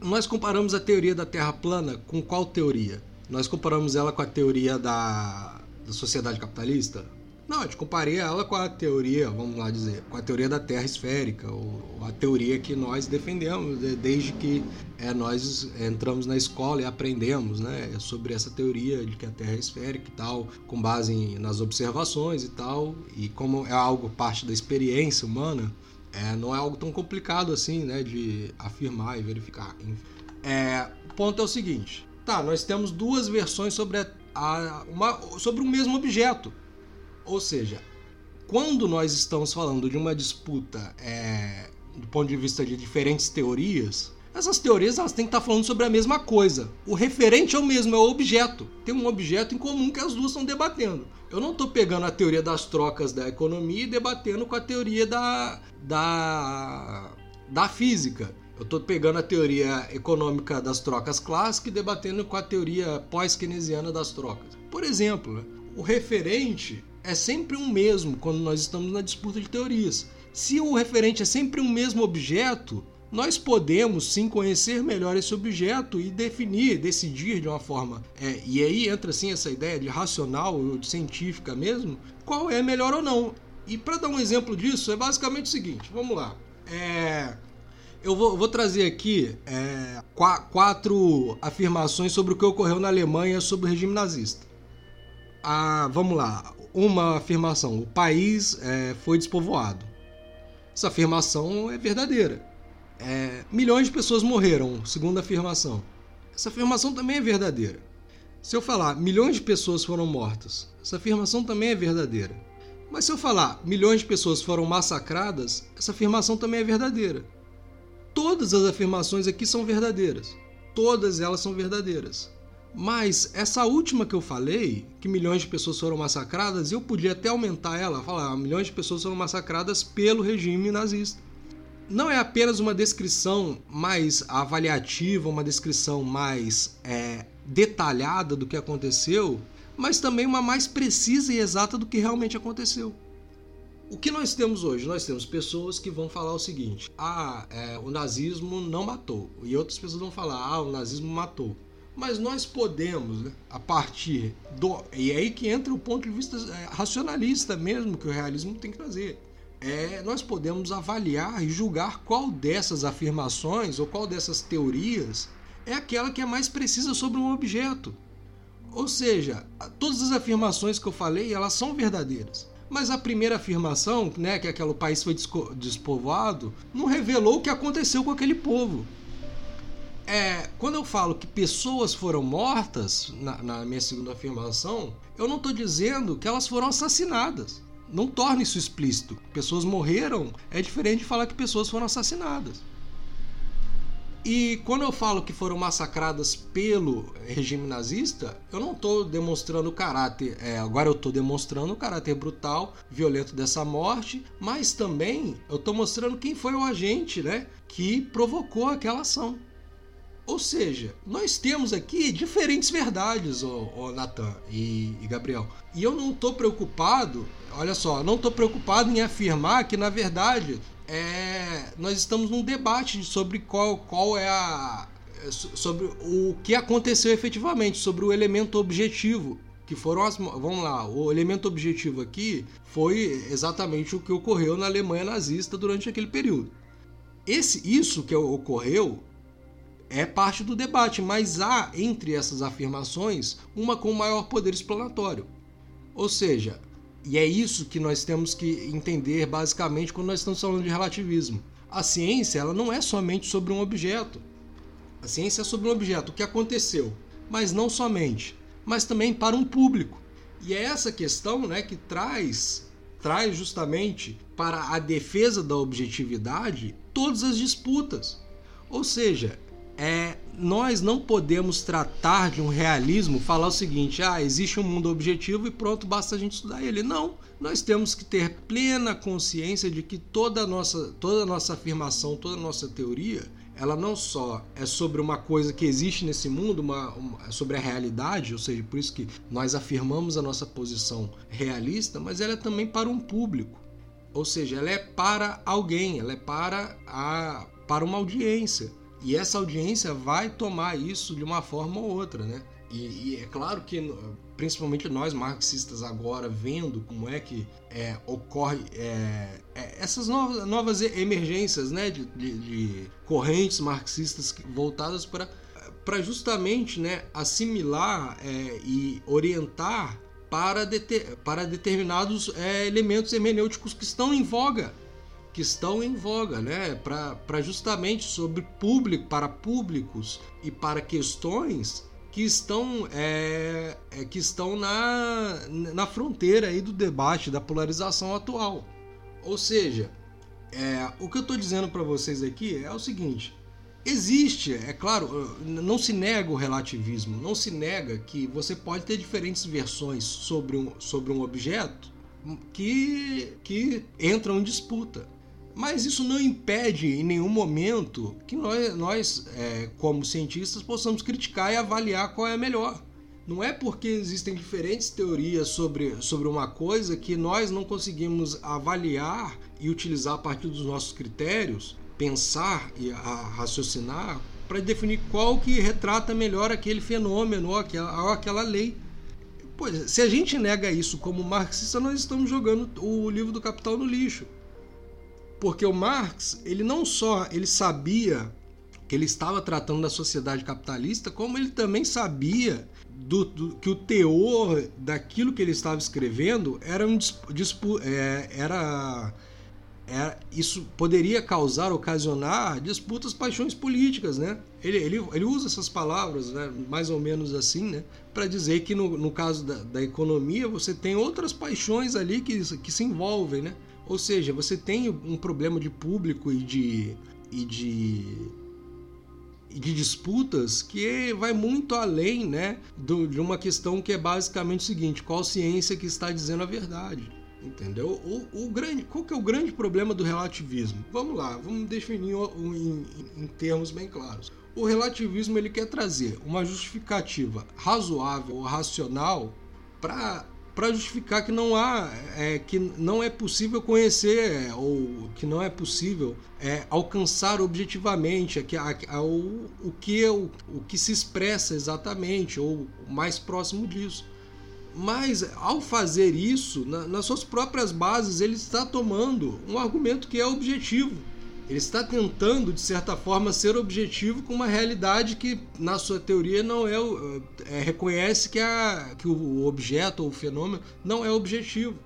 nós comparamos a teoria da Terra plana com qual teoria? Nós comparamos ela com a teoria da, da sociedade capitalista? Não, a gente comparia ela com a teoria, vamos lá dizer, com a teoria da Terra esférica, ou a teoria que nós defendemos desde que é, nós entramos na escola e aprendemos né, sobre essa teoria de que a Terra é esférica e tal, com base em, nas observações e tal, e como é algo parte da experiência humana, é, não é algo tão complicado assim né, de afirmar e verificar. É, o ponto é o seguinte: tá, nós temos duas versões sobre, a, a, uma, sobre o mesmo objeto ou seja, quando nós estamos falando de uma disputa é, do ponto de vista de diferentes teorias, essas teorias elas têm que estar falando sobre a mesma coisa. O referente é o mesmo, é o objeto. Tem um objeto em comum que as duas estão debatendo. Eu não estou pegando a teoria das trocas da economia e debatendo com a teoria da, da, da física. Eu estou pegando a teoria econômica das trocas clássicas e debatendo com a teoria pós-keynesiana das trocas. Por exemplo, o referente é sempre um mesmo quando nós estamos na disputa de teorias. Se o referente é sempre um mesmo objeto, nós podemos sim conhecer melhor esse objeto e definir, decidir de uma forma. É, e aí entra sim essa ideia de racional ou de científica mesmo, qual é melhor ou não. E para dar um exemplo disso, é basicamente o seguinte: vamos lá. É, eu vou, vou, trazer aqui é, quatro afirmações sobre o que ocorreu na Alemanha sobre o regime nazista. Ah, vamos lá uma afirmação: o país é, foi despovoado. Essa afirmação é verdadeira. É, milhões de pessoas morreram, segunda afirmação. Essa afirmação também é verdadeira. Se eu falar milhões de pessoas foram mortas, essa afirmação também é verdadeira. Mas se eu falar milhões de pessoas foram massacradas, essa afirmação também é verdadeira. Todas as afirmações aqui são verdadeiras. Todas elas são verdadeiras. Mas essa última que eu falei, que milhões de pessoas foram massacradas, eu podia até aumentar ela, falar ah, milhões de pessoas foram massacradas pelo regime nazista. Não é apenas uma descrição mais avaliativa, uma descrição mais é, detalhada do que aconteceu, mas também uma mais precisa e exata do que realmente aconteceu. O que nós temos hoje? Nós temos pessoas que vão falar o seguinte: ah, é, o nazismo não matou. E outras pessoas vão falar: ah, o nazismo matou. Mas nós podemos, né, a partir do. E é aí que entra o ponto de vista é, racionalista mesmo que o realismo tem que trazer. É, nós podemos avaliar e julgar qual dessas afirmações ou qual dessas teorias é aquela que é mais precisa sobre um objeto. Ou seja, todas as afirmações que eu falei, elas são verdadeiras. Mas a primeira afirmação, né, que aquele país foi despovoado, não revelou o que aconteceu com aquele povo é, quando eu falo que pessoas foram mortas, na, na minha segunda afirmação, eu não estou dizendo que elas foram assassinadas. Não torne isso explícito. Pessoas morreram é diferente de falar que pessoas foram assassinadas. E quando eu falo que foram massacradas pelo regime nazista, eu não estou demonstrando o caráter. É, agora eu estou demonstrando o caráter brutal, violento dessa morte, mas também eu estou mostrando quem foi o agente, né, que provocou aquela ação. Ou seja, nós temos aqui diferentes verdades, ô, ô Natan e, e, Gabriel. E eu não estou preocupado, olha só, não estou preocupado em afirmar que, na verdade, é, nós estamos num debate sobre qual, qual é a. sobre o que aconteceu efetivamente, sobre o elemento objetivo. Que foram as. Vamos lá, o elemento objetivo aqui foi exatamente o que ocorreu na Alemanha nazista durante aquele período. Esse, isso que ocorreu é parte do debate, mas há entre essas afirmações uma com maior poder explanatório. Ou seja, e é isso que nós temos que entender basicamente quando nós estamos falando de relativismo. A ciência ela não é somente sobre um objeto. A ciência é sobre um objeto, o que aconteceu, mas não somente, mas também para um público. E é essa questão né, que traz, traz justamente para a defesa da objetividade todas as disputas. Ou seja, é, nós não podemos tratar de um realismo, falar o seguinte: ah, existe um mundo objetivo e pronto, basta a gente estudar ele. Não, nós temos que ter plena consciência de que toda a nossa, toda nossa afirmação, toda a nossa teoria, ela não só é sobre uma coisa que existe nesse mundo, uma, uma, é sobre a realidade, ou seja, por isso que nós afirmamos a nossa posição realista, mas ela é também para um público. Ou seja, ela é para alguém, ela é para, a, para uma audiência. E essa audiência vai tomar isso de uma forma ou outra, né? E, e, é claro que, principalmente nós marxistas agora, vendo como é que é, ocorre é, é, essas novas, novas emergências né, de, de, de correntes marxistas voltadas para para justamente né, assimilar é, e orientar para, deter, para determinados é, elementos hermenêuticos que estão em voga que estão em voga, né? Para justamente sobre público, para públicos e para questões que estão, é, é, que estão na, na fronteira aí do debate, da polarização atual. Ou seja, é, o que eu estou dizendo para vocês aqui é o seguinte: existe, é claro, não se nega o relativismo, não se nega que você pode ter diferentes versões sobre um, sobre um objeto que, que entram em disputa. Mas isso não impede em nenhum momento que nós, nós é, como cientistas, possamos criticar e avaliar qual é a melhor. Não é porque existem diferentes teorias sobre, sobre uma coisa que nós não conseguimos avaliar e utilizar a partir dos nossos critérios, pensar e raciocinar para definir qual que retrata melhor aquele fenômeno ou aquela, ou aquela lei. Pois, se a gente nega isso como marxista, nós estamos jogando o livro do Capital no lixo. Porque o Marx, ele não só ele sabia que ele estava tratando da sociedade capitalista, como ele também sabia do, do, que o teor daquilo que ele estava escrevendo era um dispu, é, era, era isso poderia causar, ocasionar disputas, paixões políticas, né? Ele, ele, ele usa essas palavras, né, mais ou menos assim, né, para dizer que no, no caso da, da economia você tem outras paixões ali que, que se envolvem, né? Ou seja, você tem um problema de público e de, e de, e de disputas que vai muito além né, de uma questão que é basicamente o seguinte: qual ciência que está dizendo a verdade? Entendeu? O, o, grande, qual que é o grande problema do relativismo? Vamos lá, vamos definir em, em, em termos bem claros. O relativismo ele quer trazer uma justificativa razoável ou racional para para justificar que não há é, que não é possível conhecer ou que não é possível é, alcançar objetivamente a, a, a, o, o que é o, o que se expressa exatamente ou mais próximo disso. Mas ao fazer isso, na, nas suas próprias bases, ele está tomando um argumento que é objetivo ele está tentando, de certa forma, ser objetivo com uma realidade que, na sua teoria, não é, é reconhece que, a, que o objeto ou o fenômeno não é objetivo.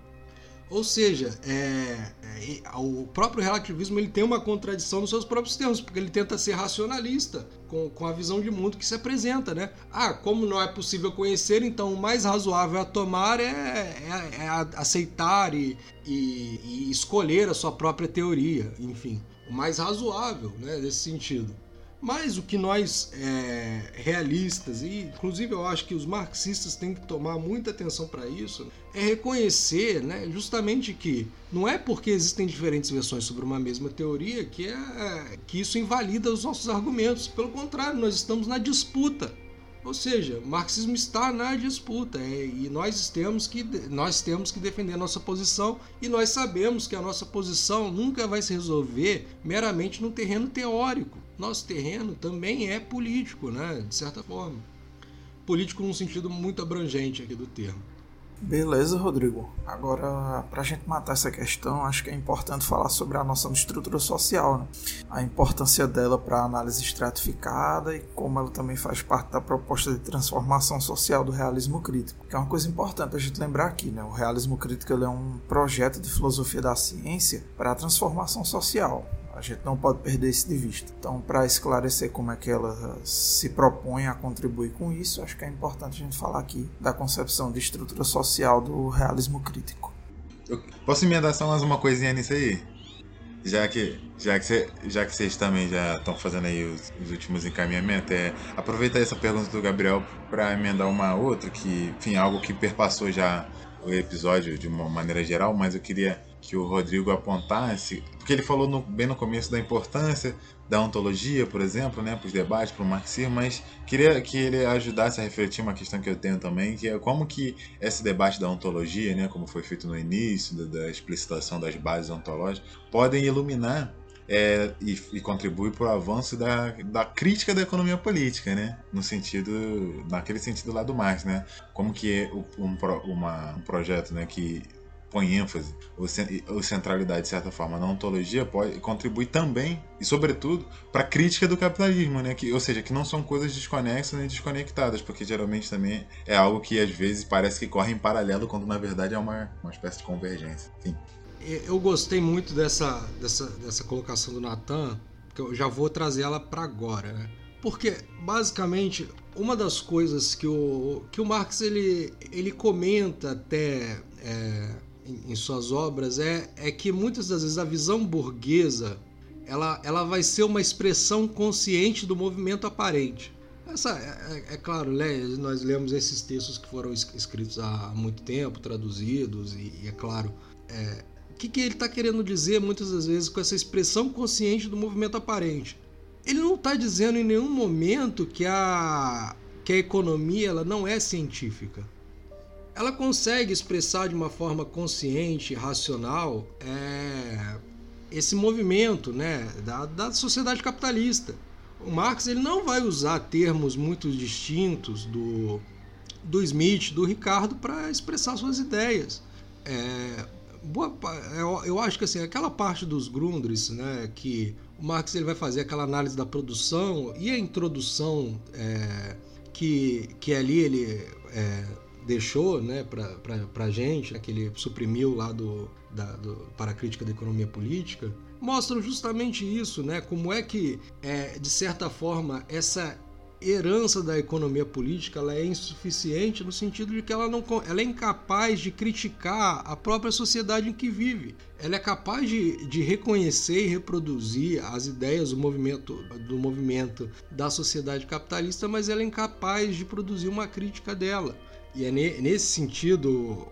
Ou seja, é, é, o próprio relativismo ele tem uma contradição nos seus próprios termos, porque ele tenta ser racionalista com, com a visão de mundo que se apresenta. Né? Ah, como não é possível conhecer, então o mais razoável a tomar é, é, é aceitar e, e, e escolher a sua própria teoria, enfim mais razoável né, nesse sentido. Mas o que nós é, realistas, e inclusive eu acho que os marxistas têm que tomar muita atenção para isso, é reconhecer né, justamente que não é porque existem diferentes versões sobre uma mesma teoria que, é, que isso invalida os nossos argumentos. Pelo contrário, nós estamos na disputa ou seja, o marxismo está na disputa é, e nós temos, que, nós temos que defender a nossa posição e nós sabemos que a nossa posição nunca vai se resolver meramente no terreno teórico. Nosso terreno também é político, né, de certa forma. Político num sentido muito abrangente aqui do termo. Beleza, Rodrigo. Agora, para a gente matar essa questão, acho que é importante falar sobre a noção de estrutura social, né? a importância dela para a análise estratificada e como ela também faz parte da proposta de transformação social do realismo crítico, que é uma coisa importante a gente lembrar aqui. Né? O realismo crítico é um projeto de filosofia da ciência para a transformação social. Gente não pode perder isso de vista. Então, para esclarecer como é que ela se propõe a contribuir com isso, acho que é importante a gente falar aqui da concepção de estrutura social do realismo crítico. Eu posso emendar só mais uma coisinha nisso aí? Já que, já que, cê, já que vocês também já estão fazendo aí os, os, últimos encaminhamentos, é aproveitar essa pergunta do Gabriel para emendar uma outra, que, enfim, algo que perpassou já o episódio de uma maneira geral, mas eu queria que o Rodrigo apontasse, porque ele falou no, bem no começo da importância da ontologia, por exemplo, né, para os debates, para o marxismo, mas queria que ele ajudasse a refletir uma questão que eu tenho também, que é como que esse debate da ontologia, né, como foi feito no início, da, da explicitação das bases ontológicas, podem iluminar é, e, e para o avanço da, da crítica da economia política, né? No sentido, naquele sentido lá do Marx, né? Como que um, uma, um projeto, né, que põe ênfase ou centralidade de certa forma na ontologia pode contribuir também e sobretudo para a crítica do capitalismo, né? Que, ou seja, que não são coisas desconexas nem desconectadas, porque geralmente também é algo que às vezes parece que corre em paralelo quando na verdade é uma, uma espécie de convergência. Enfim. Eu gostei muito dessa, dessa, dessa colocação do Natan, que eu já vou trazer ela para agora, né? Porque basicamente uma das coisas que o, que o Marx ele, ele comenta até é, em, suas obras é, é que muitas das vezes a visão burguesa ela, ela vai ser uma expressão consciente do movimento aparente. Essa, é, é, é claro, né, nós lemos esses textos que foram escritos há muito tempo, traduzidos, e, e é claro, é, o que, que ele está querendo dizer muitas das vezes com essa expressão consciente do movimento aparente? Ele não está dizendo em nenhum momento que a, que a economia ela não é científica ela consegue expressar de uma forma consciente, racional, é, esse movimento né, da, da sociedade capitalista. O Marx ele não vai usar termos muito distintos do, do Smith, do Ricardo, para expressar suas ideias. É, boa, eu, eu, acho que assim, aquela parte dos Grundrisse, né, que o Marx ele vai fazer aquela análise da produção e a introdução é, que, que ali ele é, deixou né, para a gente, né, que ele suprimiu lá do, da, do, para a crítica da economia política, mostram justamente isso, né? Como é que, é, de certa forma, essa herança da economia política ela é insuficiente no sentido de que ela, não, ela é incapaz de criticar a própria sociedade em que vive. Ela é capaz de, de reconhecer e reproduzir as ideias do movimento, do movimento da sociedade capitalista, mas ela é incapaz de produzir uma crítica dela. E é nesse sentido,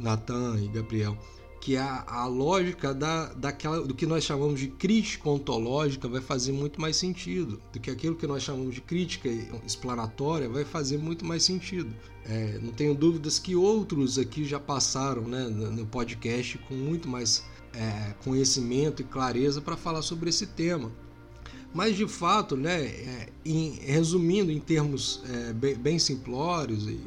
Natan e Gabriel, que a, a lógica da, daquela, do que nós chamamos de crítica ontológica vai fazer muito mais sentido, do que aquilo que nós chamamos de crítica explanatória vai fazer muito mais sentido. É, não tenho dúvidas que outros aqui já passaram né, no podcast com muito mais é, conhecimento e clareza para falar sobre esse tema. Mas de fato, né, é, em, resumindo em termos é, bem, bem simplórios e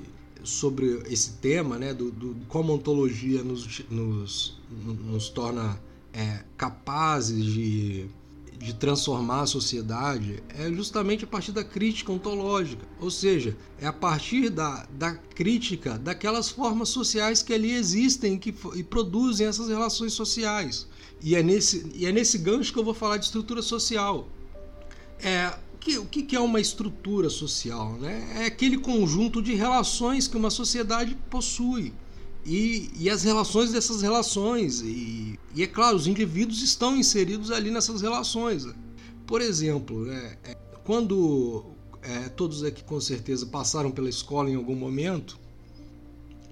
sobre esse tema, né, do, do como a ontologia nos, nos, nos torna é, capazes de, de transformar a sociedade, é justamente a partir da crítica ontológica, ou seja, é a partir da, da crítica daquelas formas sociais que ali existem que, e produzem essas relações sociais. E é, nesse, e é nesse gancho que eu vou falar de estrutura social. É, que, o que é uma estrutura social? Né? É aquele conjunto de relações que uma sociedade possui. E, e as relações dessas relações. E, e, é claro, os indivíduos estão inseridos ali nessas relações. Por exemplo, né, é, quando é, todos aqui com certeza passaram pela escola em algum momento,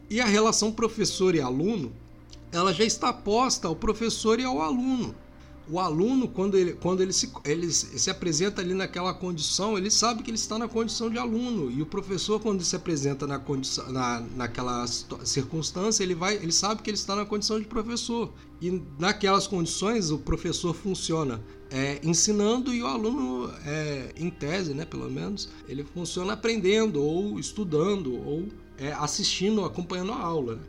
e a relação professor e aluno, ela já está posta ao professor e ao aluno o aluno, quando ele, quando ele, se, ele se apresenta ali naquela condição, ele sabe que ele está na condição de aluno. E o professor, quando se apresenta na condição, na, naquela circunstância, ele, vai, ele sabe que ele está na condição de professor. E naquelas condições, o professor funciona é, ensinando e o aluno, é, em tese, né, pelo menos, ele funciona aprendendo, ou estudando, ou é, assistindo, acompanhando a aula.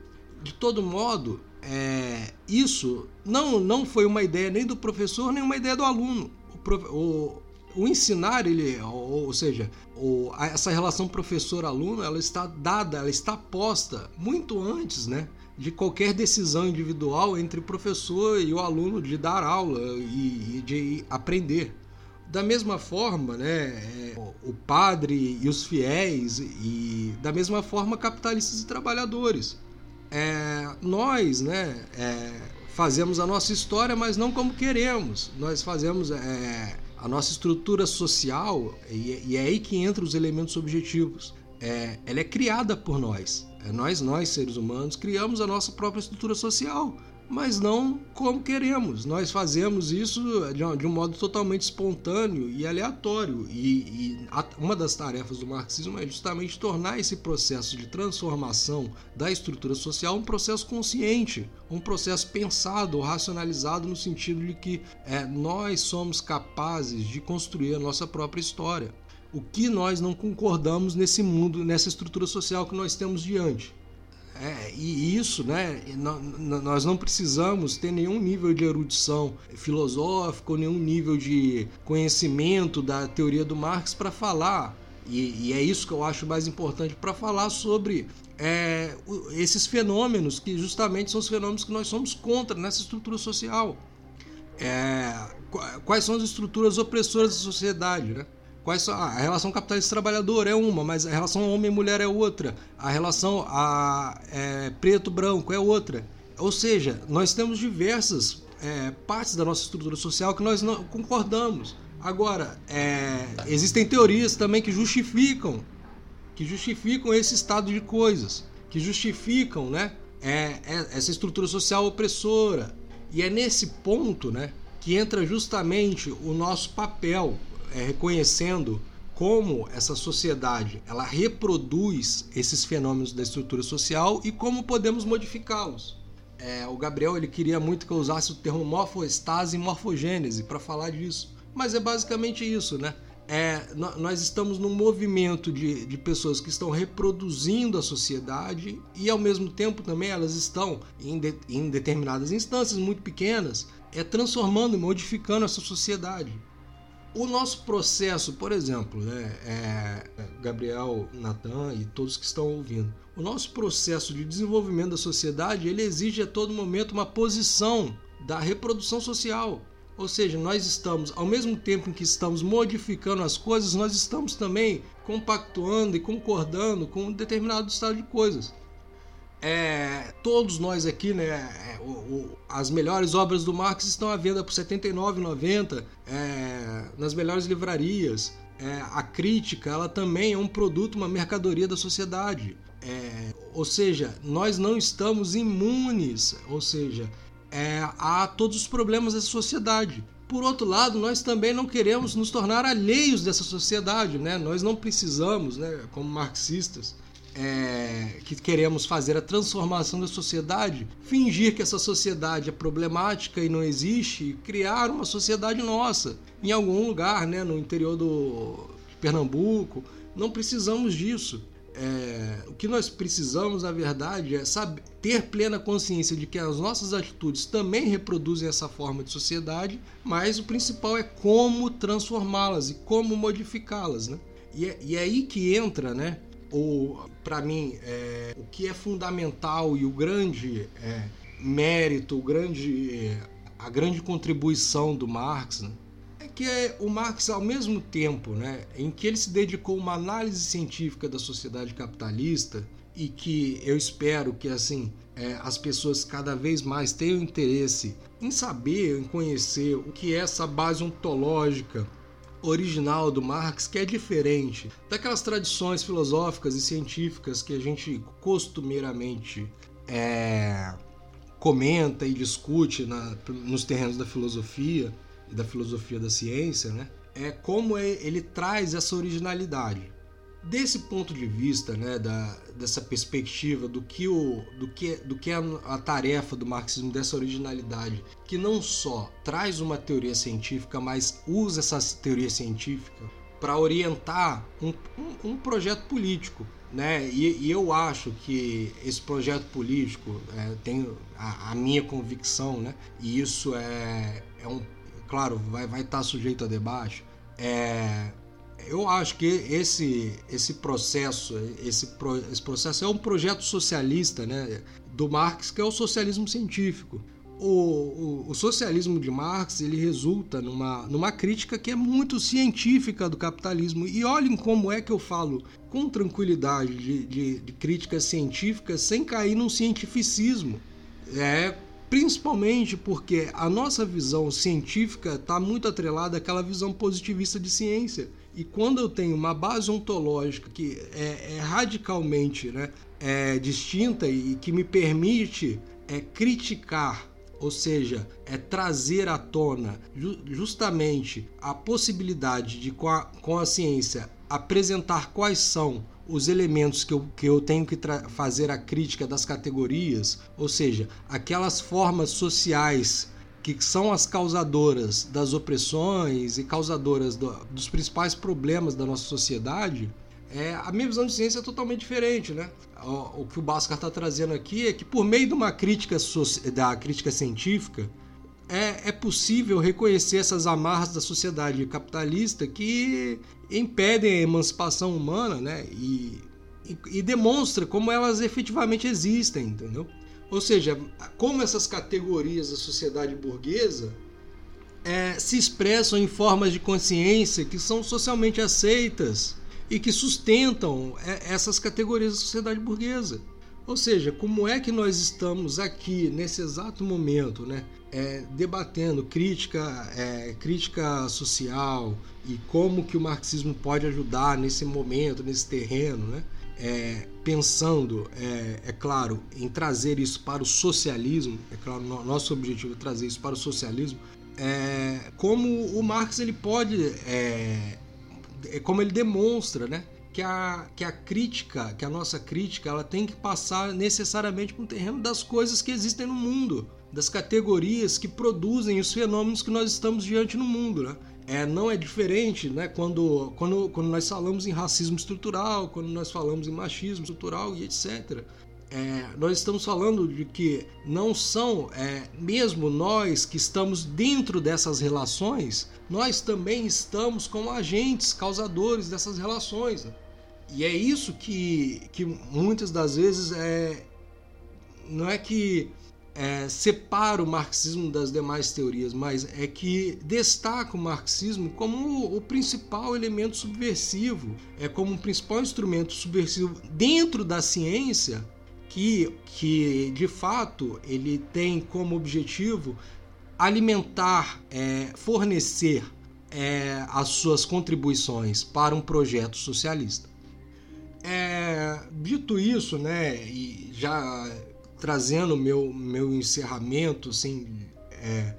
De todo modo, é, isso não, não foi uma ideia nem do professor, nem uma ideia do aluno. O, o, o ensinar, ele, ou, ou seja, o, essa relação professor-aluno, ela está dada, ela está posta muito antes né, de qualquer decisão individual entre o professor e o aluno de dar aula e, e de aprender. Da mesma forma, né, é, o padre e os fiéis, e da mesma forma, capitalistas e trabalhadores é, nós né, é, fazemos a nossa história, mas não como queremos. Nós fazemos é, a nossa estrutura social, e, e, é aí que entram os elementos objetivos. É, ela é criada por nós. É nós, nós, seres humanos, criamos a nossa própria estrutura social. Mas não como queremos. Nós fazemos isso de um modo totalmente espontâneo e aleatório. E, e uma das tarefas do marxismo é justamente tornar esse processo de transformação da estrutura social um processo consciente, um processo pensado, racionalizado no sentido de que é, nós somos capazes de construir a nossa própria história. O que nós não concordamos nesse mundo, nessa estrutura social que nós temos diante. É, e isso, né, nós não precisamos ter nenhum nível de erudição filosófica, nenhum nível de conhecimento da teoria do Marx para falar. E, e, é isso que eu acho mais importante para falar sobre é, esses fenômenos, que justamente são os fenômenos que nós somos contra nessa estrutura social. É, quais são as estruturas opressoras da sociedade, né? Quais são, a relação capitalista-trabalhador é uma, mas a relação homem-mulher é outra. A relação a, é, preto-branco é outra. Ou seja, nós temos diversas é, partes da nossa estrutura social que nós não concordamos. Agora, é, existem teorias também que justificam, que justificam esse estado de coisas, que justificam, né, é, é essa estrutura social opressora. E é nesse ponto, né, que entra justamente o nosso papel é, reconhecendo como essa sociedade ela reproduz esses fenômenos da estrutura social e como podemos modificá-los. É, o Gabriel ele queria muito que eu usasse o termo morfoestase e morfogênese para falar disso, mas é basicamente isso, né? É, nós estamos num movimento de, de pessoas que estão reproduzindo a sociedade e ao mesmo tempo também elas estão em, de, em determinadas instâncias muito pequenas é transformando e modificando essa sociedade. O nosso processo, por exemplo, né, é, Gabriel, Natan e todos que estão ouvindo, o nosso processo de desenvolvimento da sociedade ele exige a todo momento uma posição da reprodução social. Ou seja, nós estamos, ao mesmo tempo em que estamos modificando as coisas, nós estamos também compactuando e concordando com um determinado estado de coisas. É, todos nós aqui, né, é, o, o, as melhores obras do Marx estão à venda por R$ 79,90 é, nas melhores livrarias. É, a crítica, ela também é um produto, uma mercadoria da sociedade. É, ou seja, nós não estamos imunes, ou seja, é, a todos os problemas dessa sociedade. Por outro lado, nós também não queremos nos tornar alheios dessa sociedade, né? Nós não precisamos, né, como marxistas, é, que queremos fazer a transformação da sociedade, fingir que essa sociedade é problemática e não existe, criar uma sociedade nossa em algum lugar, né, no interior do Pernambuco. Não precisamos disso. É, o que nós precisamos, na verdade, é saber, ter plena consciência de que as nossas atitudes também reproduzem essa forma de sociedade, mas o principal é como transformá-las e como modificá-las. Né? E, é, e é aí que entra né, ou para mim é, o que é fundamental e o grande é, mérito, o grande, a grande contribuição do Marx né, é que é, o Marx ao mesmo tempo, né, em que ele se dedicou a uma análise científica da sociedade capitalista e que eu espero que assim é, as pessoas cada vez mais tenham interesse em saber, em conhecer o que é essa base ontológica original do Marx que é diferente daquelas tradições filosóficas e científicas que a gente costumeiramente é, comenta e discute na, nos terrenos da filosofia e da filosofia da ciência, né? É como ele traz essa originalidade. Desse ponto de vista, né, da, dessa perspectiva do que, o, do que, do que é a tarefa do marxismo, dessa originalidade, que não só traz uma teoria científica, mas usa essa teoria científica para orientar um, um, um, projeto político. Né? E, e, eu acho que esse projeto político é, tem a, a, minha convicção, né? e isso é, é um. Claro, vai, vai estar sujeito a debate. É, eu acho que esse, esse processo, esse, esse processo é um projeto socialista, né, do Marx, que é o socialismo científico. O, o, o, socialismo de Marx ele resulta numa, numa crítica que é muito científica do capitalismo. E olhem como é que eu falo com tranquilidade de, de, de críticas científicas sem cair num cientificismo. É principalmente porque a nossa visão científica está muito atrelada àquela visão positivista de ciência. E quando eu tenho uma base ontológica que é, é radicalmente né, é distinta e que me permite é, criticar ou seja, é trazer à tona justamente a possibilidade de, com a, com a ciência, apresentar quais são os elementos que eu, que eu tenho que fazer a crítica das categorias, ou seja, aquelas formas sociais que são as causadoras das opressões e causadoras do, dos principais problemas da nossa sociedade, é, a minha visão de ciência é totalmente diferente, né? O, o que o Bhaskar está trazendo aqui é que por meio de uma crítica da crítica científica é, é possível reconhecer essas amarras da sociedade capitalista que impedem a emancipação humana, né? E, e, e demonstra como elas efetivamente existem, entendeu? Ou seja, como essas categorias da sociedade burguesa é, se expressam em formas de consciência que são socialmente aceitas e que sustentam é, essas categorias da sociedade burguesa. Ou seja, como é que nós estamos aqui nesse exato momento, né, é, debatendo crítica, é, crítica social e como que o marxismo pode ajudar nesse momento, nesse terreno, né? É, pensando, é, é, claro, em trazer isso para o socialismo, é claro, no, nosso objetivo é trazer isso para o socialismo, é, como o Marx ele pode é, é como ele demonstra, né? Que a, que a crítica, que a nossa crítica, ela tem que passar necessariamente para o terreno das coisas que existem no mundo, das categorias que produzem os fenômenos que nós estamos diante no mundo, né? É, não é diferente né, quando, quando, quando nós falamos em racismo estrutural, quando nós falamos em machismo estrutural e etc. É, nós estamos falando de que não são, é, mesmo nós que estamos dentro dessas relações, nós também estamos como agentes causadores dessas relações. Né? E é isso que, que muitas das vezes é, não é que é, separa o marxismo das demais teorias, mas é que destaca o marxismo como o principal elemento subversivo, é como o principal instrumento subversivo dentro da ciência que, que de fato ele tem como objetivo alimentar, é, fornecer é, as suas contribuições para um projeto socialista. É, dito isso, né, e já trazendo meu meu encerramento, assim, é,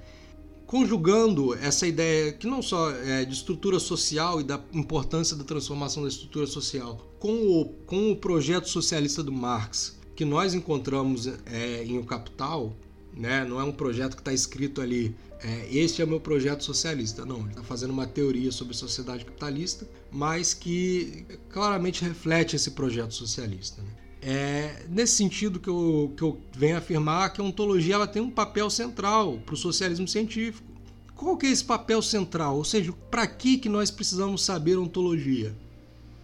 conjugando essa ideia que não só é de estrutura social e da importância da transformação da estrutura social com o, com o projeto socialista do Marx, que nós encontramos é, em O Capital, né? não é um projeto que está escrito ali, é, este é o meu projeto socialista. Não, ele está fazendo uma teoria sobre sociedade capitalista, mas que claramente reflete esse projeto socialista. Né? É nesse sentido que eu, que eu venho afirmar que a ontologia ela tem um papel central para o socialismo científico. Qual que é esse papel central? Ou seja, para que, que nós precisamos saber ontologia?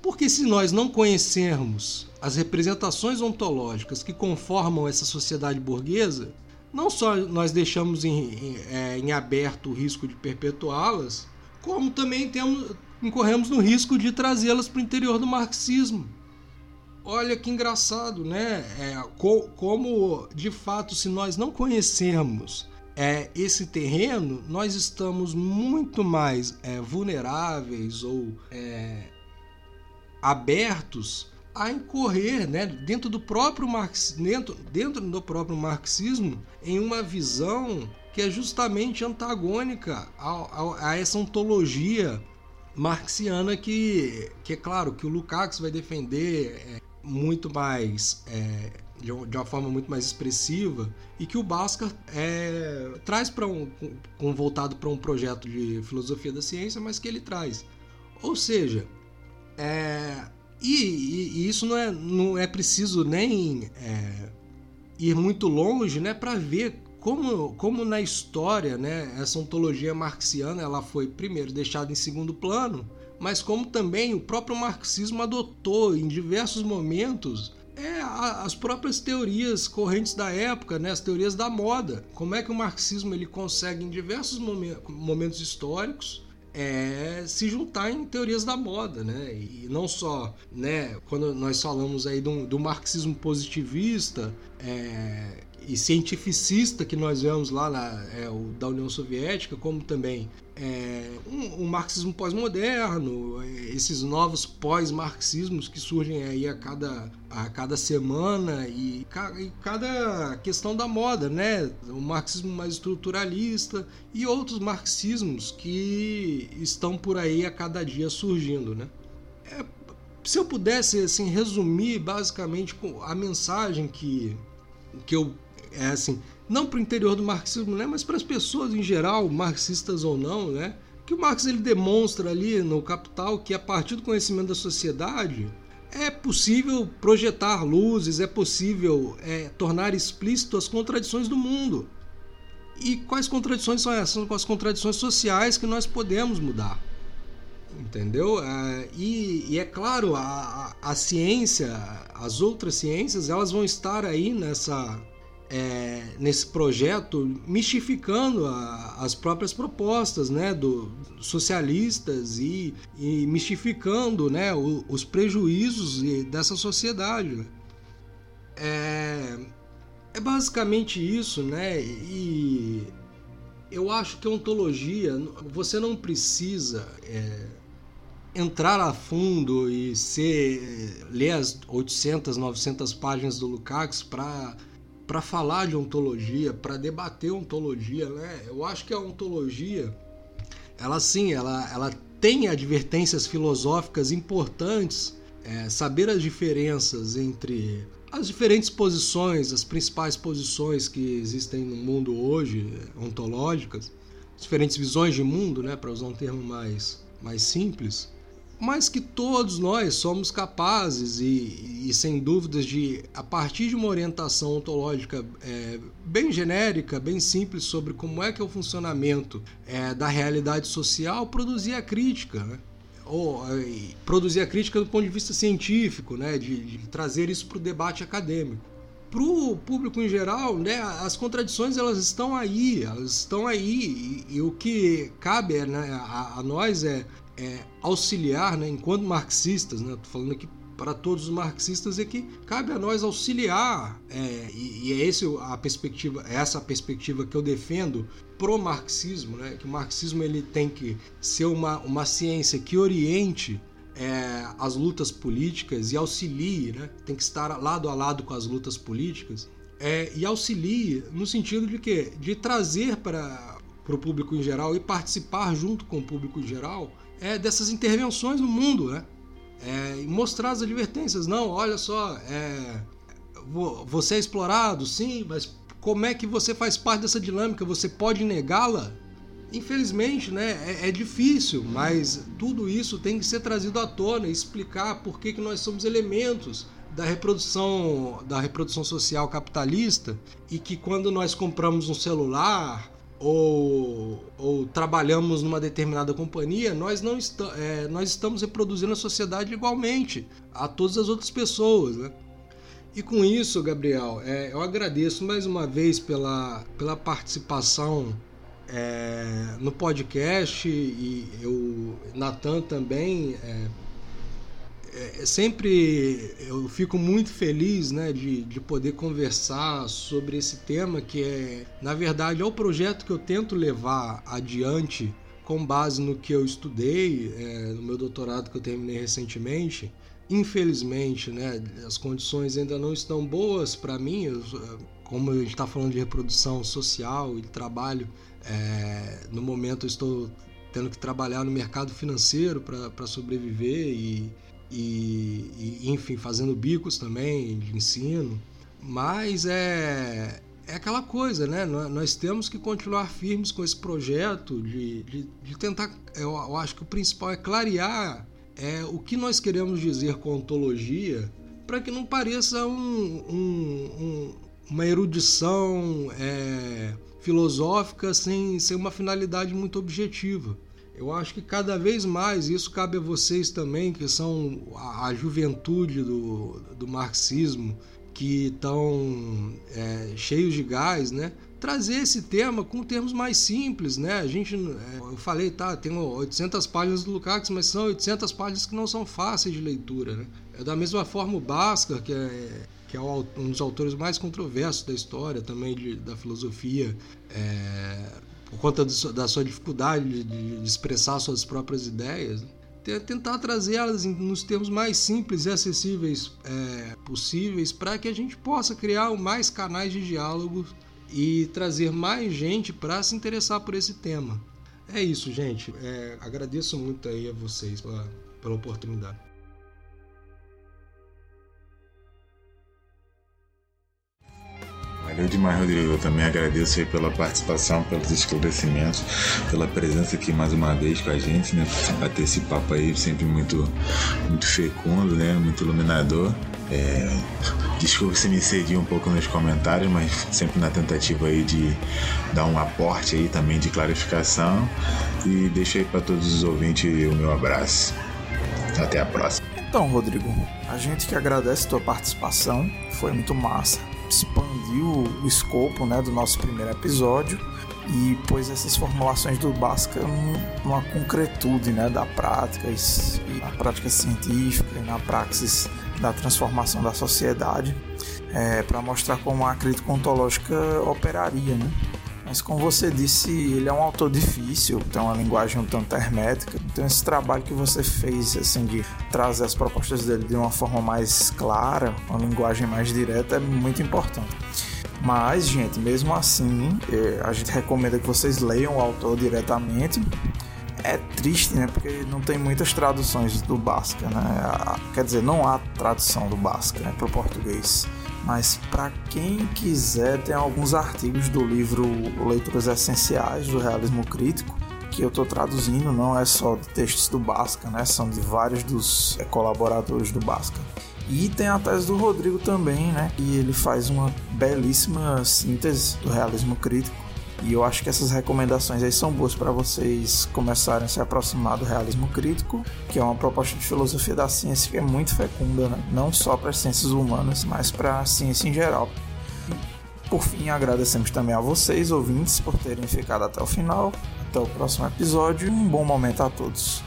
Porque se nós não conhecermos as representações ontológicas que conformam essa sociedade burguesa, não só nós deixamos em, em, é, em aberto o risco de perpetuá-las, como também temos, incorremos no risco de trazê-las para o interior do marxismo. Olha que engraçado, né? É, co como de fato, se nós não conhecermos é, esse terreno, nós estamos muito mais é, vulneráveis ou é, abertos a incorrer né, dentro do próprio dentro, dentro do próprio marxismo em uma visão que é justamente antagônica a, a, a essa ontologia marxiana que, que é claro que o Lukács vai defender é, muito mais é, de, uma forma muito mais expressiva e que o Bhaskar é, traz para um, um voltado para um projeto de filosofia da ciência, mas que ele traz. Ou seja, é, e, e, e, isso não é, não é preciso nem é, ir muito longe né, para ver como, como na história né, essa ontologia marxiana ela foi primeiro deixada em segundo plano, mas como também o próprio marxismo adotou em diversos momentos é, as próprias teorias correntes da época, né, as teorias da moda. Como é que o marxismo ele consegue em diversos momentos históricos é se juntar em teorias da moda, né? E não só, né? Quando nós falamos aí do, do marxismo positivista, é, e cientificista que nós vemos lá na, é, o, da União Soviética, como também é, um, um, marxismo pós-moderno, esses novos pós-marxismos que surgem aí a cada, a cada semana e, e, cada questão da moda, né? O marxismo mais estruturalista e outros marxismos que estão por aí a cada dia surgindo, né? É, se eu pudesse assim resumir basicamente a mensagem que que eu é assim não para o interior do marxismo, né, mas para as pessoas em geral, marxistas ou não, né, que o Marx ele demonstra ali no Capital que a partir do conhecimento da sociedade é possível projetar luzes, é possível é, tornar explícito as contradições do mundo. E quais contradições são essas? São as contradições sociais que nós podemos mudar. Entendeu? É, e, e, é claro, a, a ciência, as outras ciências, elas vão estar aí nessa, é, nesse projeto mistificando a, as próprias propostas né, do, socialistas e, e mistificando né, o, os prejuízos dessa sociedade. Né? É, é basicamente isso, né? E eu acho que a ontologia, você não precisa é, entrar a fundo e ser, ler as 800, 900 páginas do Lukács para para falar de ontologia, para debater ontologia, né? Eu acho que a ontologia, ela sim, ela, ela tem advertências filosóficas importantes, é, saber as diferenças entre as diferentes posições, as principais posições que existem no mundo hoje, ontológicas, diferentes visões de mundo, né, para usar um termo mais, mais simples, mas que todos nós somos capazes e, e, sem dúvidas de a partir de uma orientação ontológica é, bem genérica, bem simples sobre como é que é o funcionamento é, da realidade social, produzir a crítica, né? ou é, produzir a crítica do ponto de vista científico, né? de, de trazer isso para o debate acadêmico. Para o público em geral, né, as contradições elas estão aí, elas estão aí e, e o que cabe né, a, a nós é é, auxiliar, né, enquanto marxistas, né, tô falando aqui para todos os marxistas é que cabe a nós auxiliar é, e, e, é esse a perspectiva é essa a perspectiva que eu defendo pro marxismo né que o marxismo ele tem que ser uma, uma ciência que oriente é, as lutas políticas e auxilie né tem que estar lado a lado com as lutas políticas é, e auxilie no sentido de que de trazer para para o público em geral e participar junto com o público em geral é, dessas intervenções no mundo, né? É, e mostrar as advertências. Não, olha só, é, você é explorado, sim, mas como é que você faz parte dessa dinâmica? Você pode negá-la? Infelizmente, né, é, é, difícil, mas tudo isso tem que ser trazido à tona explicar por que, que nós somos elementos da reprodução da reprodução social capitalista e que quando nós compramos um celular ou, ou trabalhamos numa determinada companhia, nós não está, é, nós estamos reproduzindo a sociedade igualmente a todas as outras pessoas, né? E com isso, Gabriel, é, eu agradeço mais uma vez pela, pela participação é, no podcast e eu, Natan também, é, é, sempre eu fico muito feliz né, de, de poder conversar sobre esse tema que é, na verdade, é o projeto que eu tento levar adiante com base no que eu estudei é, no meu doutorado que eu terminei recentemente. Infelizmente, né, as condições ainda não estão boas para mim. Eu, como a gente está falando de reprodução social e de trabalho, é, no momento eu estou tendo que trabalhar no mercado financeiro para sobreviver e e, e, enfim, fazendo bicos também de ensino. Mas é, é aquela coisa, né? Nós temos que continuar firmes com esse projeto de, de, de tentar. Eu, acho que o principal é clarear é, o que nós queremos dizer com ontologia para que não pareça um, um, um, uma erudição é, filosófica sem, sem uma finalidade muito objetiva. Eu acho que cada vez mais, isso cabe a vocês também, que são a, juventude do, do marxismo, que estão é, cheios de gás, né? Trazer esse tema com termos mais simples, né? A gente, é, eu falei, tá, tem 800 páginas do Lukács, mas são 800 páginas que não são fáceis de leitura, né? É da mesma forma o Bhaskar, que é, que é um dos autores mais controversos da história também de, da filosofia, é, por conta do, da sua dificuldade de, de, expressar suas próprias ideias, tentar trazê-las nos termos mais simples e acessíveis é, possíveis para que a gente possa criar mais canais de diálogo e trazer mais gente para se interessar por esse tema. É isso, gente. É, agradeço muito aí a vocês pela, pela oportunidade. Valeu demais, Rodrigo. Eu também agradeço pela participação, pelos esclarecimentos, pela presença aqui mais uma vez com a gente, né? Bater esse papo aí sempre muito, muito fecundo, né? Muito iluminador. É, desculpa se me cedi um pouco nos comentários, mas sempre na tentativa aí de dar um aporte aí também de clarificação. E deixo aí para todos os ouvintes o meu abraço. Até a próxima. Então, Rodrigo, a gente que agradece a tua participação, foi muito massa expandiu o escopo né, do nosso primeiro episódio e pôs essas formulações do Basca numa concretude né, da prática, e na prática científica e na praxis da transformação da sociedade, é, para mostrar como a crítica ontológica operaria. Né? Mas como você disse, ele é um autor difícil, tem uma linguagem um tanto hermética. Então esse trabalho que você fez, assim, de trazer as propostas dele de uma forma mais clara, uma linguagem mais direta, é muito importante. Mas, gente, mesmo assim, é, a gente recomenda que vocês leiam o autor diretamente. É triste, né? Porque não tem muitas traduções do Basca, né? Quer dizer, não há tradução do Basca né, para o português. Mas para quem quiser, tem alguns artigos do livro Leituras Essenciais do Realismo Crítico que eu estou traduzindo, não é só de textos do Basca, né? São de vários dos colaboradores do Basca. E tem a tese do Rodrigo também, né? E ele faz uma belíssima síntese do realismo crítico e eu acho que essas recomendações aí são boas para vocês começarem a se aproximar do realismo crítico, que é uma proposta de filosofia da ciência que é muito fecunda, né? não só para as ciências humanas, mas para a ciência em geral. Por fim, agradecemos também a vocês, ouvintes, por terem ficado até o final. Até o próximo episódio. Um bom momento a todos.